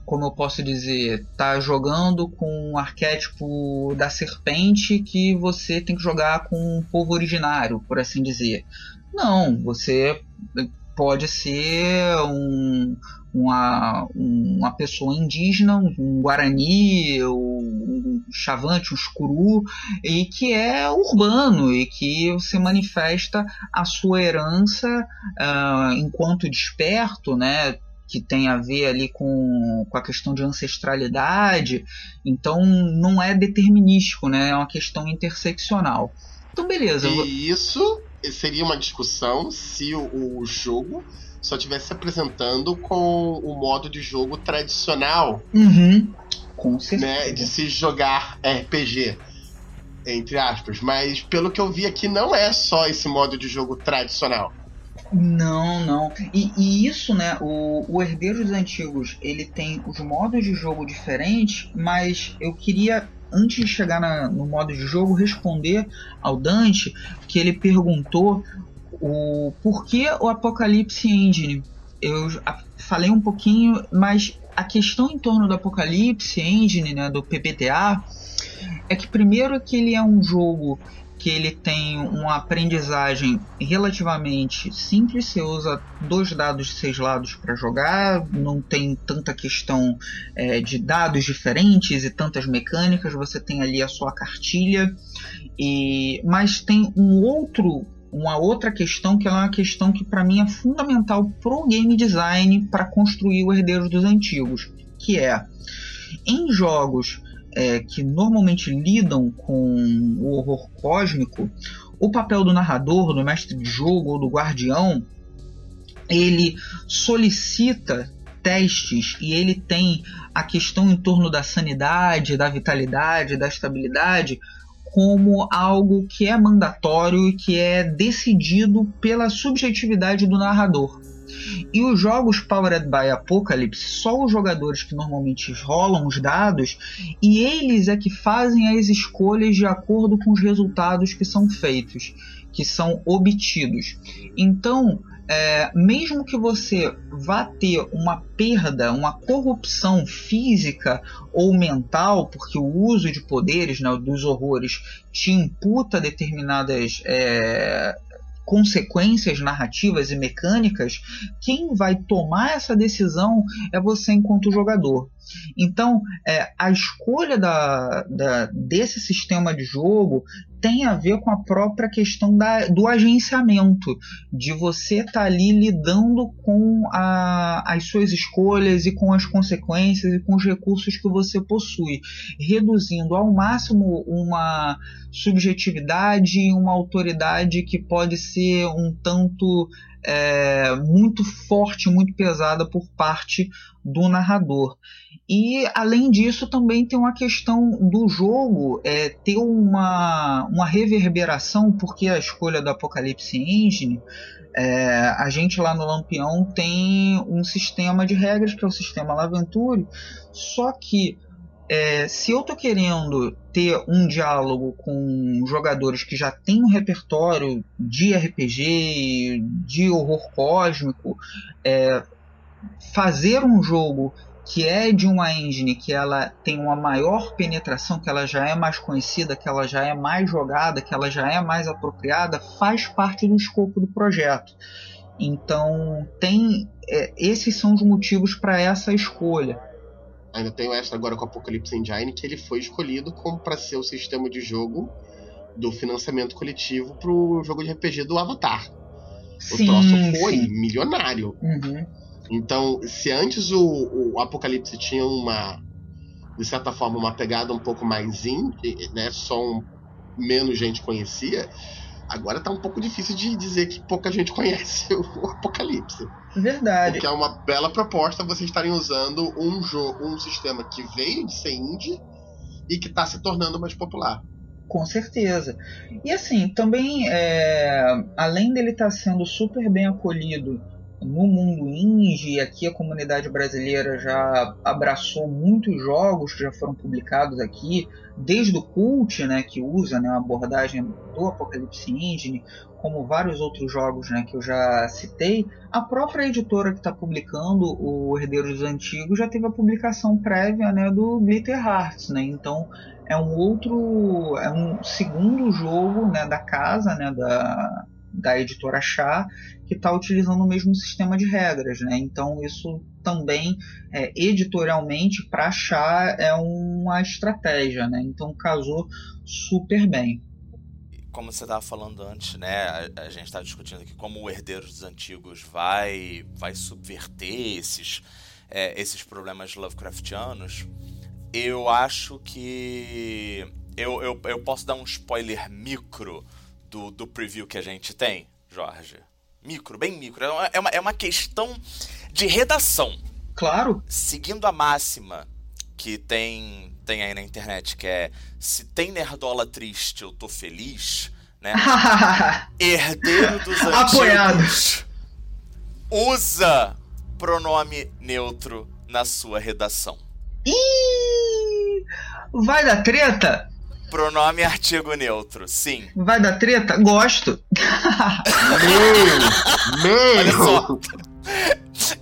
como eu posso dizer, tá jogando com o arquétipo da serpente que você tem que jogar com o povo originário, por assim dizer. Não, você pode ser um, uma, uma pessoa indígena, um guarani, um chavante, um escuru, e que é urbano e que você manifesta a sua herança uh, enquanto desperto, né? que tem a ver ali com, com a questão de ancestralidade, então não é determinístico, né? é uma questão interseccional. Então, beleza. E isso seria uma discussão se o, o jogo só estivesse apresentando com o modo de jogo tradicional. Uhum. Com certeza. Né, de se jogar RPG. Entre aspas. Mas pelo que eu vi aqui, não é só esse modo de jogo tradicional. Não, não. E, e, isso, né? O, o Herdeiro dos Antigos ele tem os modos de jogo diferentes, mas eu queria, antes de chegar na, no modo de jogo, responder ao Dante que ele perguntou o porquê o Apocalipse Engine. Eu falei um pouquinho, mas a questão em torno do Apocalipse Engine, né, do PBTA, é que primeiro que ele é um jogo que ele tem uma aprendizagem relativamente simples, você usa dois dados de seis lados para jogar, não tem tanta questão é, de dados diferentes e tantas mecânicas, você tem ali a sua cartilha, e mas tem um outro uma outra questão que é uma questão que para mim é fundamental pro game design para construir o Herdeiro dos Antigos, que é em jogos é, que normalmente lidam com o horror cósmico, o papel do narrador, do mestre de jogo ou do guardião, ele solicita testes e ele tem a questão em torno da sanidade, da vitalidade, da estabilidade como algo que é mandatório e que é decidido pela subjetividade do narrador. E os jogos Powered by Apocalypse, só os jogadores que normalmente rolam os dados e eles é que fazem as escolhas de acordo com os resultados que são feitos, que são obtidos. Então, é, mesmo que você vá ter uma perda, uma corrupção física ou mental, porque o uso de poderes né, dos horrores te imputa determinadas é, consequências narrativas e mecânicas, quem vai tomar essa decisão é você enquanto jogador. Então, é, a escolha da, da, desse sistema de jogo tem a ver com a própria questão da, do agenciamento, de você estar tá ali lidando com a, as suas escolhas e com as consequências e com os recursos que você possui, reduzindo ao máximo uma subjetividade e uma autoridade que pode ser um tanto é, muito forte, muito pesada por parte do narrador. E além disso, também tem uma questão do jogo é, ter uma, uma reverberação, porque a escolha do Apocalipse Engine, é, a gente lá no Lampião tem um sistema de regras que é o sistema Laventure, só que é, se eu tô querendo ter um diálogo com jogadores que já têm um repertório de RPG, de horror cósmico, é, fazer um jogo que é de uma engine que ela tem uma maior penetração, que ela já é mais conhecida, que ela já é mais jogada, que ela já é mais apropriada, faz parte do escopo do projeto. Então tem é, esses são os motivos para essa escolha. Ainda tem o extra agora com o Apocalypse Engine que ele foi escolhido como para ser o sistema de jogo do financiamento coletivo para o jogo de RPG do Avatar. Sim, o troço foi sim. milionário. Uhum. Então, se antes o, o Apocalipse tinha uma, de certa forma, uma pegada um pouco mais indie, né? Só um, menos gente conhecia. Agora tá um pouco difícil de dizer que pouca gente conhece o Apocalipse. Verdade. Porque é uma bela proposta vocês estarem usando um jogo, um sistema que veio de ser indie e que está se tornando mais popular. Com certeza. E assim, também, é, além dele estar sendo super bem acolhido no mundo indie, aqui a comunidade brasileira já abraçou muitos jogos que já foram publicados aqui, desde o Cult, né, que usa né, a abordagem do Apocalipse Engine, como vários outros jogos né, que eu já citei, a própria editora que está publicando o Herdeiros dos Antigos já teve a publicação prévia né, do Glitter Hearts, né, então é um outro, é um segundo jogo né, da casa, né, da, da editora Chá, que está utilizando o mesmo sistema de regras, né? Então isso também é, editorialmente para Chá é uma estratégia, né? Então casou super bem. Como você estava falando antes, né? A, a gente está discutindo aqui como o Herdeiro dos Antigos vai, vai subverter esses, é, esses problemas Lovecraftianos. Eu acho que eu, eu, eu posso dar um spoiler micro do, do preview que a gente tem, Jorge. Micro, bem micro. É uma, é uma, é uma questão de redação. Claro. Seguindo a máxima que tem, tem aí na internet, que é se tem nerdola triste, eu tô feliz, né? Herdeiro dos antigos usa pronome neutro na sua redação. Ih, vai dar treta? Pronome artigo neutro, sim. Vai dar treta? Gosto. Meu! Olha só. Meu!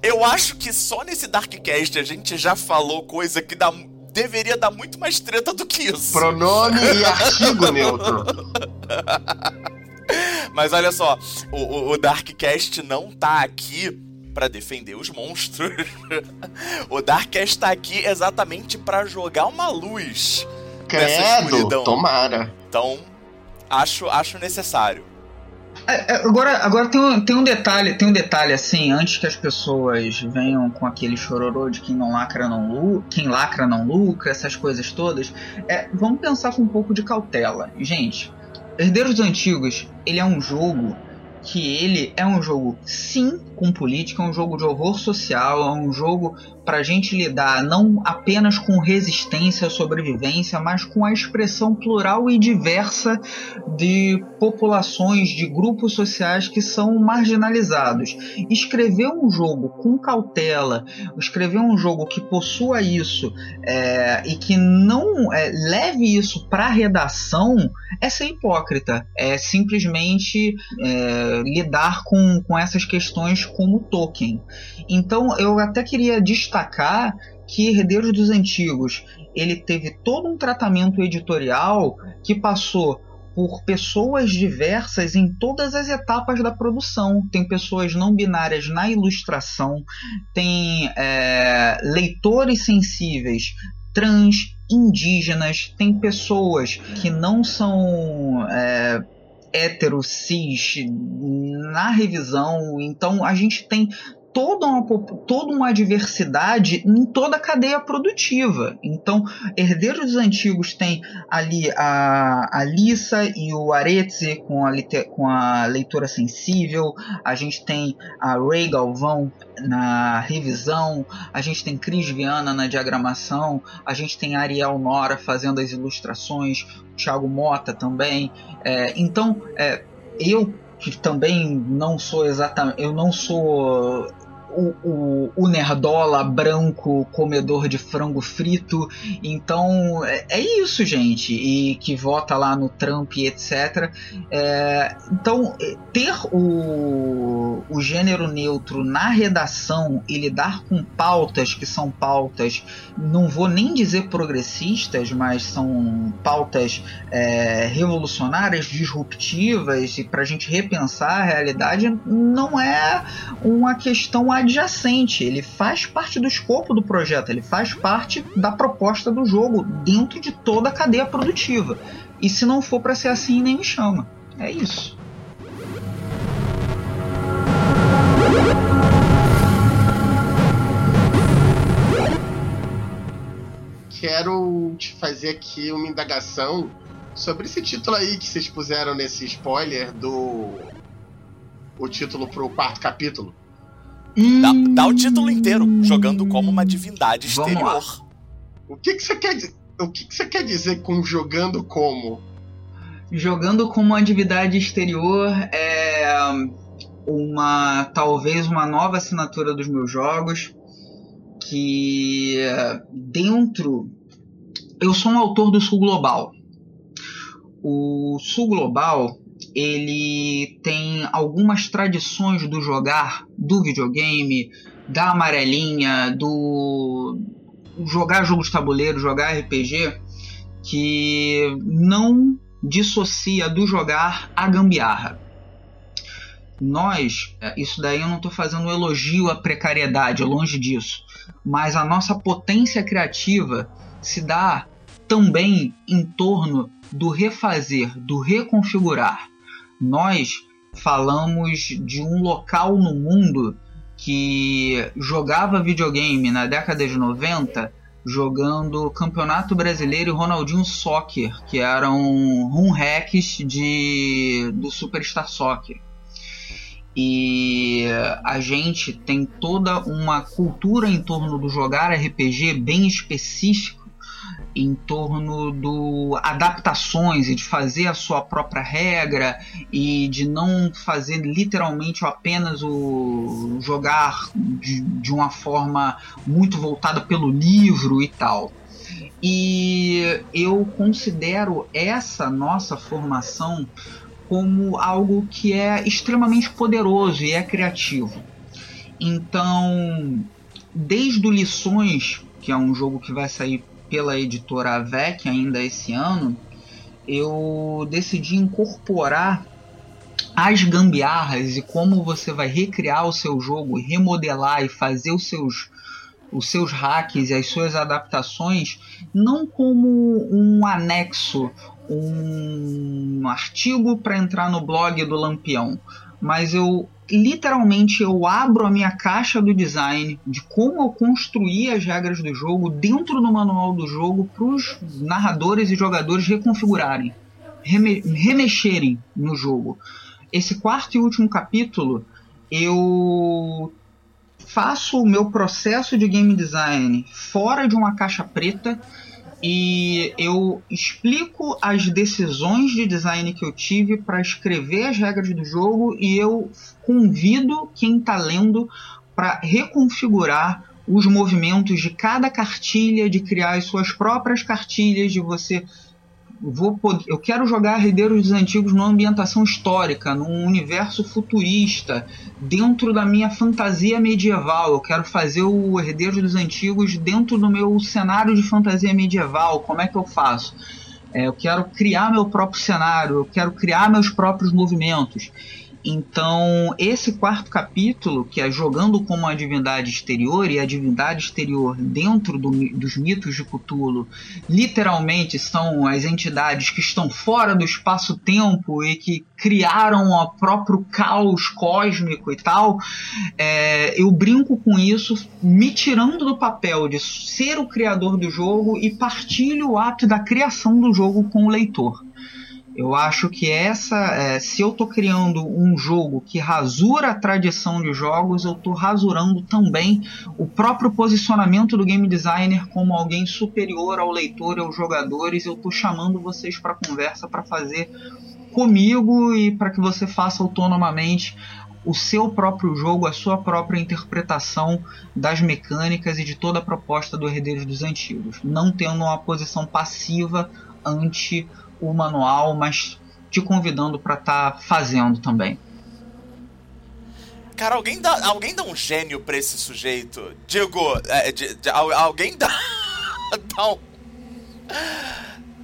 Eu acho que só nesse Darkcast a gente já falou coisa que dá, deveria dar muito mais treta do que isso. Pronome e artigo neutro. Mas olha só, o, o, Darkcast não tá aqui pra defender os monstros. o Darkcast tá aqui exatamente pra jogar uma luz nessa Credo, escuridão. tomara. Então, acho, acho necessário. É, é, Agora, agora tem, um, tem um detalhe, tem um detalhe assim, antes que as pessoas venham com aquele chororô de quem não lacra não lucra, quem lacra não lucra, essas coisas todas, é, vamos pensar com um pouco de cautela. Gente, Herdeiros dos Antigos, ele é um jogo que ele é um jogo sim com política, é um jogo de horror social, é um jogo para a gente lidar não apenas com resistência sobrevivência, mas com a expressão plural e diversa de populações, de grupos sociais que são marginalizados. Escrever um jogo com cautela, escrever um jogo que possua isso é, e que não é, leve isso para redação é ser hipócrita, é simplesmente é, lidar com, com essas questões como Tolkien. Então eu até queria destacar que Herdeiros dos Antigos ele teve todo um tratamento editorial que passou por pessoas diversas em todas as etapas da produção. Tem pessoas não binárias na ilustração, tem é, leitores sensíveis trans, indígenas, tem pessoas que não são é, hétero, cis na revisão. Então a gente tem toda uma, toda uma diversidade em toda a cadeia produtiva. Então, Herdeiros dos Antigos tem ali a Alissa e o Aretze com a, com a leitura sensível, a gente tem a Ray Galvão na revisão, a gente tem Cris Viana na diagramação, a gente tem a Ariel Nora fazendo as ilustrações, Thiago Mota também. É, então, é, eu que também não sou exatamente, eu não sou o, o, nerdola branco comedor de frango frito. Então é, é, isso, gente. E que vota lá no Trump e etc. É, então, ter o, o gênero neutro na redação e lidar com pautas que são pautas, não vou nem dizer progressistas, mas são pautas é, revolucionárias, disruptivas, e para a gente repensar a realidade, não é uma questão adjacente, ele faz parte do escopo do projeto, ele faz parte da proposta do jogo dentro de toda a cadeia produtiva. E se não for para ser assim, nem me chama. É isso. Quero te fazer aqui uma indagação sobre esse título aí que vocês puseram nesse spoiler do o título pro quarto capítulo. Dá, dá, o título inteiro, jogando como uma divindade exterior. O que, que você quer O que, que você quer dizer com jogando como? Jogando como uma divindade exterior é uma talvez uma nova assinatura dos meus jogos que dentro eu sou um autor do Sul Global. O Sul Global ele tem algumas tradições do jogar, do videogame, da amarelinha, do jogar jogos de tabuleiro, jogar RPG, que não dissocia do jogar a gambiarra. Nós, isso daí eu não estou fazendo um elogio à precariedade, longe disso, mas a nossa potência criativa se dá também em torno do refazer, do reconfigurar nós falamos de um local no mundo que jogava videogame na década de 90 jogando Campeonato Brasileiro e Ronaldinho Soccer, que eram home hacks de, do Superstar Soccer. E a gente tem toda uma cultura em torno do jogar RPG bem específica em torno do adaptações e de fazer a sua própria regra e de não fazer literalmente apenas o jogar de, de uma forma muito voltada pelo livro e tal. E eu considero essa nossa formação como algo que é extremamente poderoso e é criativo. Então, desde o Lições, que é um jogo que vai sair pela editora AVEC ainda esse ano, eu decidi incorporar as gambiarras e como você vai recriar o seu jogo, remodelar e fazer os seus os seus hacks e as suas adaptações não como um anexo, um artigo para entrar no blog do Lampião, mas eu literalmente eu abro a minha caixa do design de como eu construí as regras do jogo dentro do manual do jogo para os narradores e jogadores reconfigurarem, reme remexerem no jogo. Esse quarto e último capítulo eu faço o meu processo de game design fora de uma caixa preta e eu explico as decisões de design que eu tive para escrever as regras do jogo e eu convido quem está lendo para reconfigurar os movimentos de cada cartilha, de criar as suas próprias cartilhas, de você vou poder, eu quero jogar Herdeiros dos Antigos numa ambientação histórica, num universo futurista, dentro da minha fantasia medieval. Eu quero fazer o Herdeiros dos Antigos dentro do meu cenário de fantasia medieval. Como é que eu faço? É, eu quero criar meu próprio cenário, eu quero criar meus próprios movimentos. Então, esse quarto capítulo, que é jogando como a divindade exterior e a divindade exterior dentro do, dos mitos de Cthulhu, literalmente são as entidades que estão fora do espaço-tempo e que criaram o próprio caos cósmico e tal. É, eu brinco com isso, me tirando do papel de ser o criador do jogo e partilho o ato da criação do jogo com o leitor. Eu acho que essa, é, se eu estou criando um jogo que rasura a tradição de jogos, eu estou rasurando também o próprio posicionamento do game designer como alguém superior ao leitor e aos jogadores. Eu estou chamando vocês para conversa para fazer comigo e para que você faça autonomamente o seu próprio jogo, a sua própria interpretação das mecânicas e de toda a proposta do Herdeiros dos Antigos, não tendo uma posição passiva ante o manual, mas te convidando para estar tá fazendo também. Cara, alguém dá, alguém dá um gênio pra esse sujeito? Digo, é, de, de, alguém dá, dá um...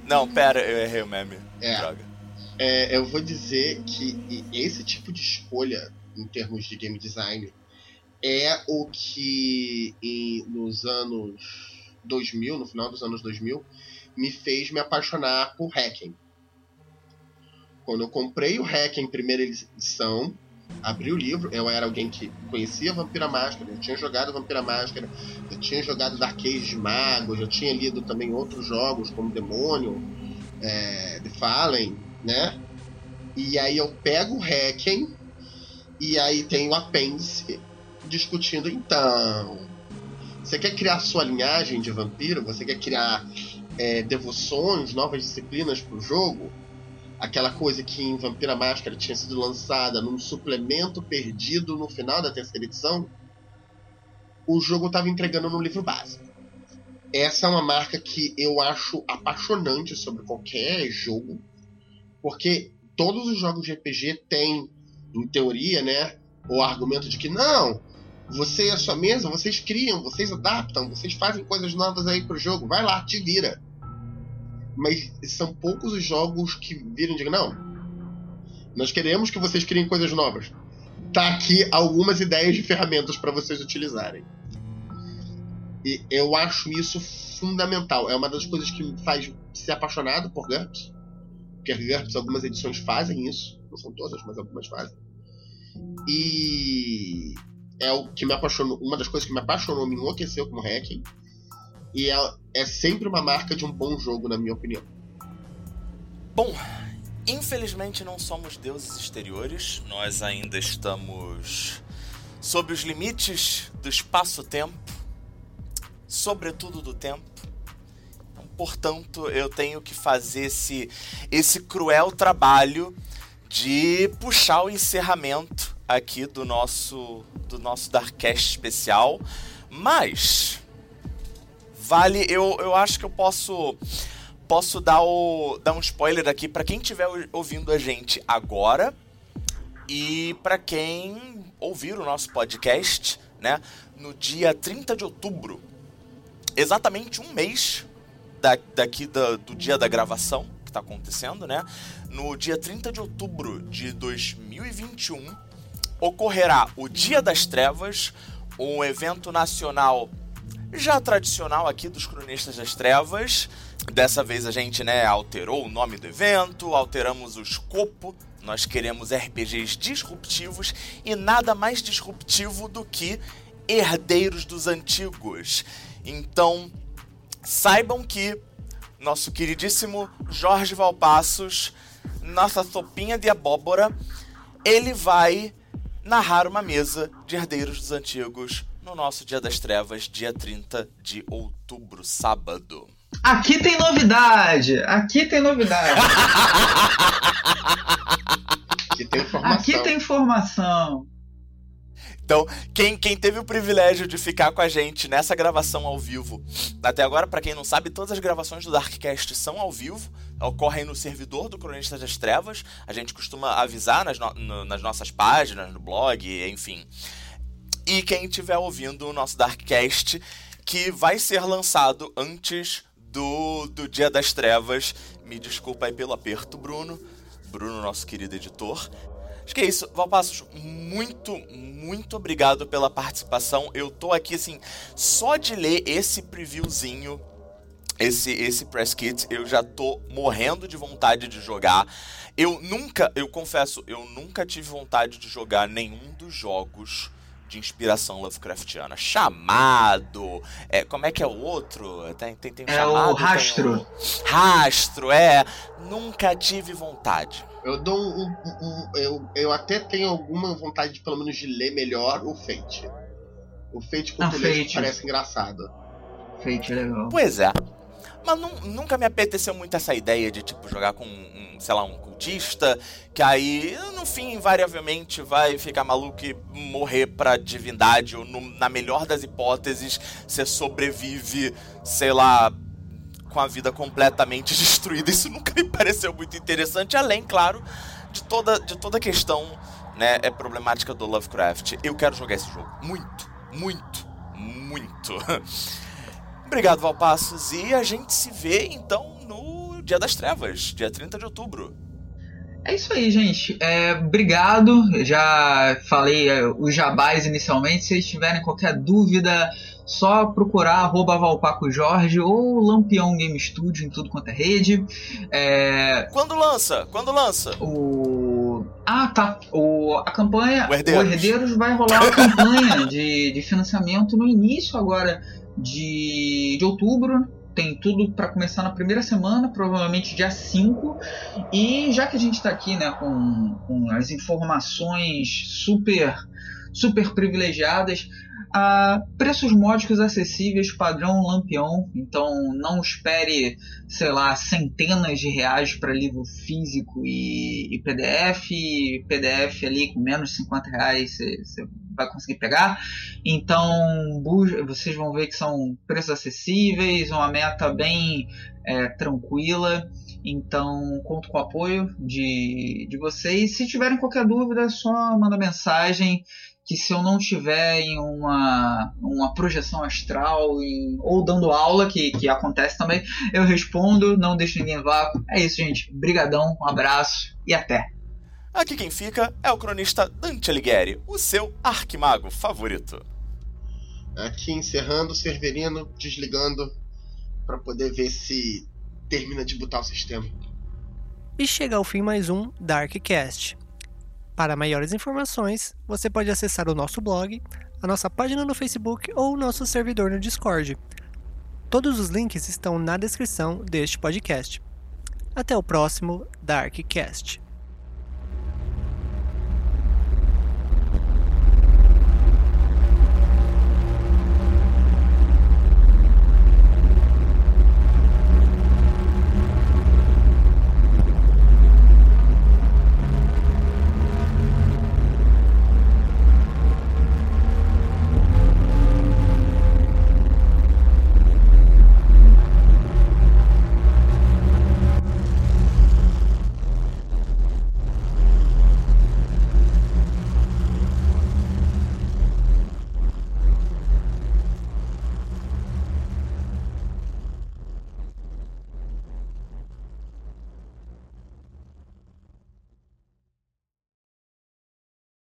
Não, pera, eu errei o meme. É. Droga. É, eu vou dizer que esse tipo de escolha, em termos de game design, é o que em, nos anos 2000, no final dos anos 2000, me fez me apaixonar por hacking. Quando eu comprei o Hacking primeira edição, abri o livro, eu era alguém que conhecia Vampira Máscara, eu tinha jogado Vampira Máscara, eu tinha jogado Dark Age de Magos, eu tinha lido também outros jogos como Demônio, é, The Fallen, né? E aí eu pego o Hacken e aí tem o apêndice discutindo então. Você quer criar sua linhagem de vampiro? Você quer criar é, devoções, novas disciplinas para o jogo? aquela coisa que em Vampira Máscara tinha sido lançada num suplemento perdido no final da terceira edição, o jogo estava entregando no livro básico. Essa é uma marca que eu acho apaixonante sobre qualquer jogo, porque todos os jogos de RPG têm, em teoria, né, o argumento de que não, você e a sua mesa, vocês criam, vocês adaptam, vocês fazem coisas novas aí pro jogo, vai lá, te vira mas são poucos os jogos que viram e digam, não, nós queremos que vocês criem coisas novas. Tá aqui algumas ideias de ferramentas para vocês utilizarem. E eu acho isso fundamental. É uma das coisas que me faz ser apaixonado por GURPS. Porque GURPS, algumas edições fazem isso. Não são todas, mas algumas fazem. E é o que me apaixonou. Uma das coisas que me apaixonou, me enlouqueceu como hacking e é, é sempre uma marca de um bom jogo, na minha opinião. Bom, infelizmente não somos deuses exteriores, nós ainda estamos sob os limites do espaço-tempo, sobretudo do tempo. Então, portanto, eu tenho que fazer esse, esse cruel trabalho de puxar o encerramento aqui do nosso do nosso Darkcast especial. Mas vale. Eu, eu acho que eu posso. Posso dar, o, dar um spoiler aqui para quem estiver ouvindo a gente agora e para quem ouvir o nosso podcast, né? No dia 30 de outubro, exatamente um mês da, daqui da, do dia da gravação que está acontecendo, né? No dia 30 de outubro de 2021, ocorrerá o Dia das Trevas, um evento nacional já tradicional aqui dos Cronistas das Trevas. Dessa vez a gente, né, alterou o nome do evento, alteramos o escopo. Nós queremos RPGs disruptivos e nada mais disruptivo do que herdeiros dos antigos. Então, saibam que nosso queridíssimo Jorge Valpassos, nossa sopinha de abóbora, ele vai narrar uma mesa de herdeiros dos antigos no nosso Dia das Trevas, dia 30 de outubro, sábado. Aqui tem novidade! Aqui tem novidade! Aqui tem informação. Aqui tem informação. Então, quem, quem teve o privilégio de ficar com a gente nessa gravação ao vivo, até agora, para quem não sabe, todas as gravações do Darkcast são ao vivo, ocorrem no servidor do Cronistas das Trevas. A gente costuma avisar nas, no, no, nas nossas páginas, no blog, enfim e quem estiver ouvindo o nosso Darkcast, que vai ser lançado antes do, do Dia das Trevas. Me desculpa aí pelo aperto, Bruno. Bruno, nosso querido editor. Acho que é isso. Valpassos, muito, muito obrigado pela participação. Eu tô aqui, assim, só de ler esse previewzinho, esse, esse press kit, eu já tô morrendo de vontade de jogar. Eu nunca, eu confesso, eu nunca tive vontade de jogar nenhum dos jogos de inspiração Lovecraftiana. Chamado. É, como é que é o outro? Tem, tem, tem é chamado, o rastro. O... Rastro, é. Nunca tive vontade. Eu dou um, um, um, eu, eu até tenho alguma vontade de pelo menos de ler melhor o Fate. O Fate com ah, Fate. parece engraçado. Fate é legal. Pois é. Mas nunca me apeteceu muito essa ideia de, tipo, jogar com um, sei lá, um cultista, que aí, no fim, invariavelmente vai ficar maluco e morrer pra divindade, ou no, na melhor das hipóteses, você sobrevive, sei lá, com a vida completamente destruída. Isso nunca me pareceu muito interessante, além, claro, de toda, de toda a questão né, é problemática do Lovecraft. Eu quero jogar esse jogo. Muito, muito, muito. Obrigado, Valpassos. E a gente se vê então no Dia das Trevas, dia 30 de outubro. É isso aí, gente. É, obrigado. Já falei é, os jabás inicialmente. Se vocês tiverem qualquer dúvida, só procurar arroba Valpaco Jorge ou Lampião Game Studio em tudo quanto é rede. É... Quando lança? Quando lança? O. Ah, tá. O, a campanha. O Herdeiros. o Herdeiros vai rolar uma campanha de, de financiamento no início agora de, de outubro. Tem tudo para começar na primeira semana, provavelmente dia 5. E já que a gente está aqui né, com, com as informações super super privilegiadas, a preços módicos acessíveis padrão Lampião. Então não espere, sei lá, centenas de reais para livro físico e, e, PDF. PDF ali com menos de 50 reais você vai conseguir pegar. Então vocês vão ver que são preços acessíveis, uma meta bem é, tranquila. Então, conto com o apoio de, de vocês. Se tiverem qualquer dúvida, é só manda mensagem que se eu não tiver em uma, uma projeção astral em, ou dando aula, que, que acontece também, eu respondo, não deixo ninguém vácuo. É isso, gente. Brigadão, um abraço e até. Aqui quem fica é o cronista Dante Alighieri, o seu arquimago favorito. Aqui encerrando, Severino desligando para poder ver se termina de botar o sistema. E chega ao fim mais um Darkcast. Para maiores informações, você pode acessar o nosso blog, a nossa página no Facebook ou o nosso servidor no Discord. Todos os links estão na descrição deste podcast. Até o próximo Darkcast.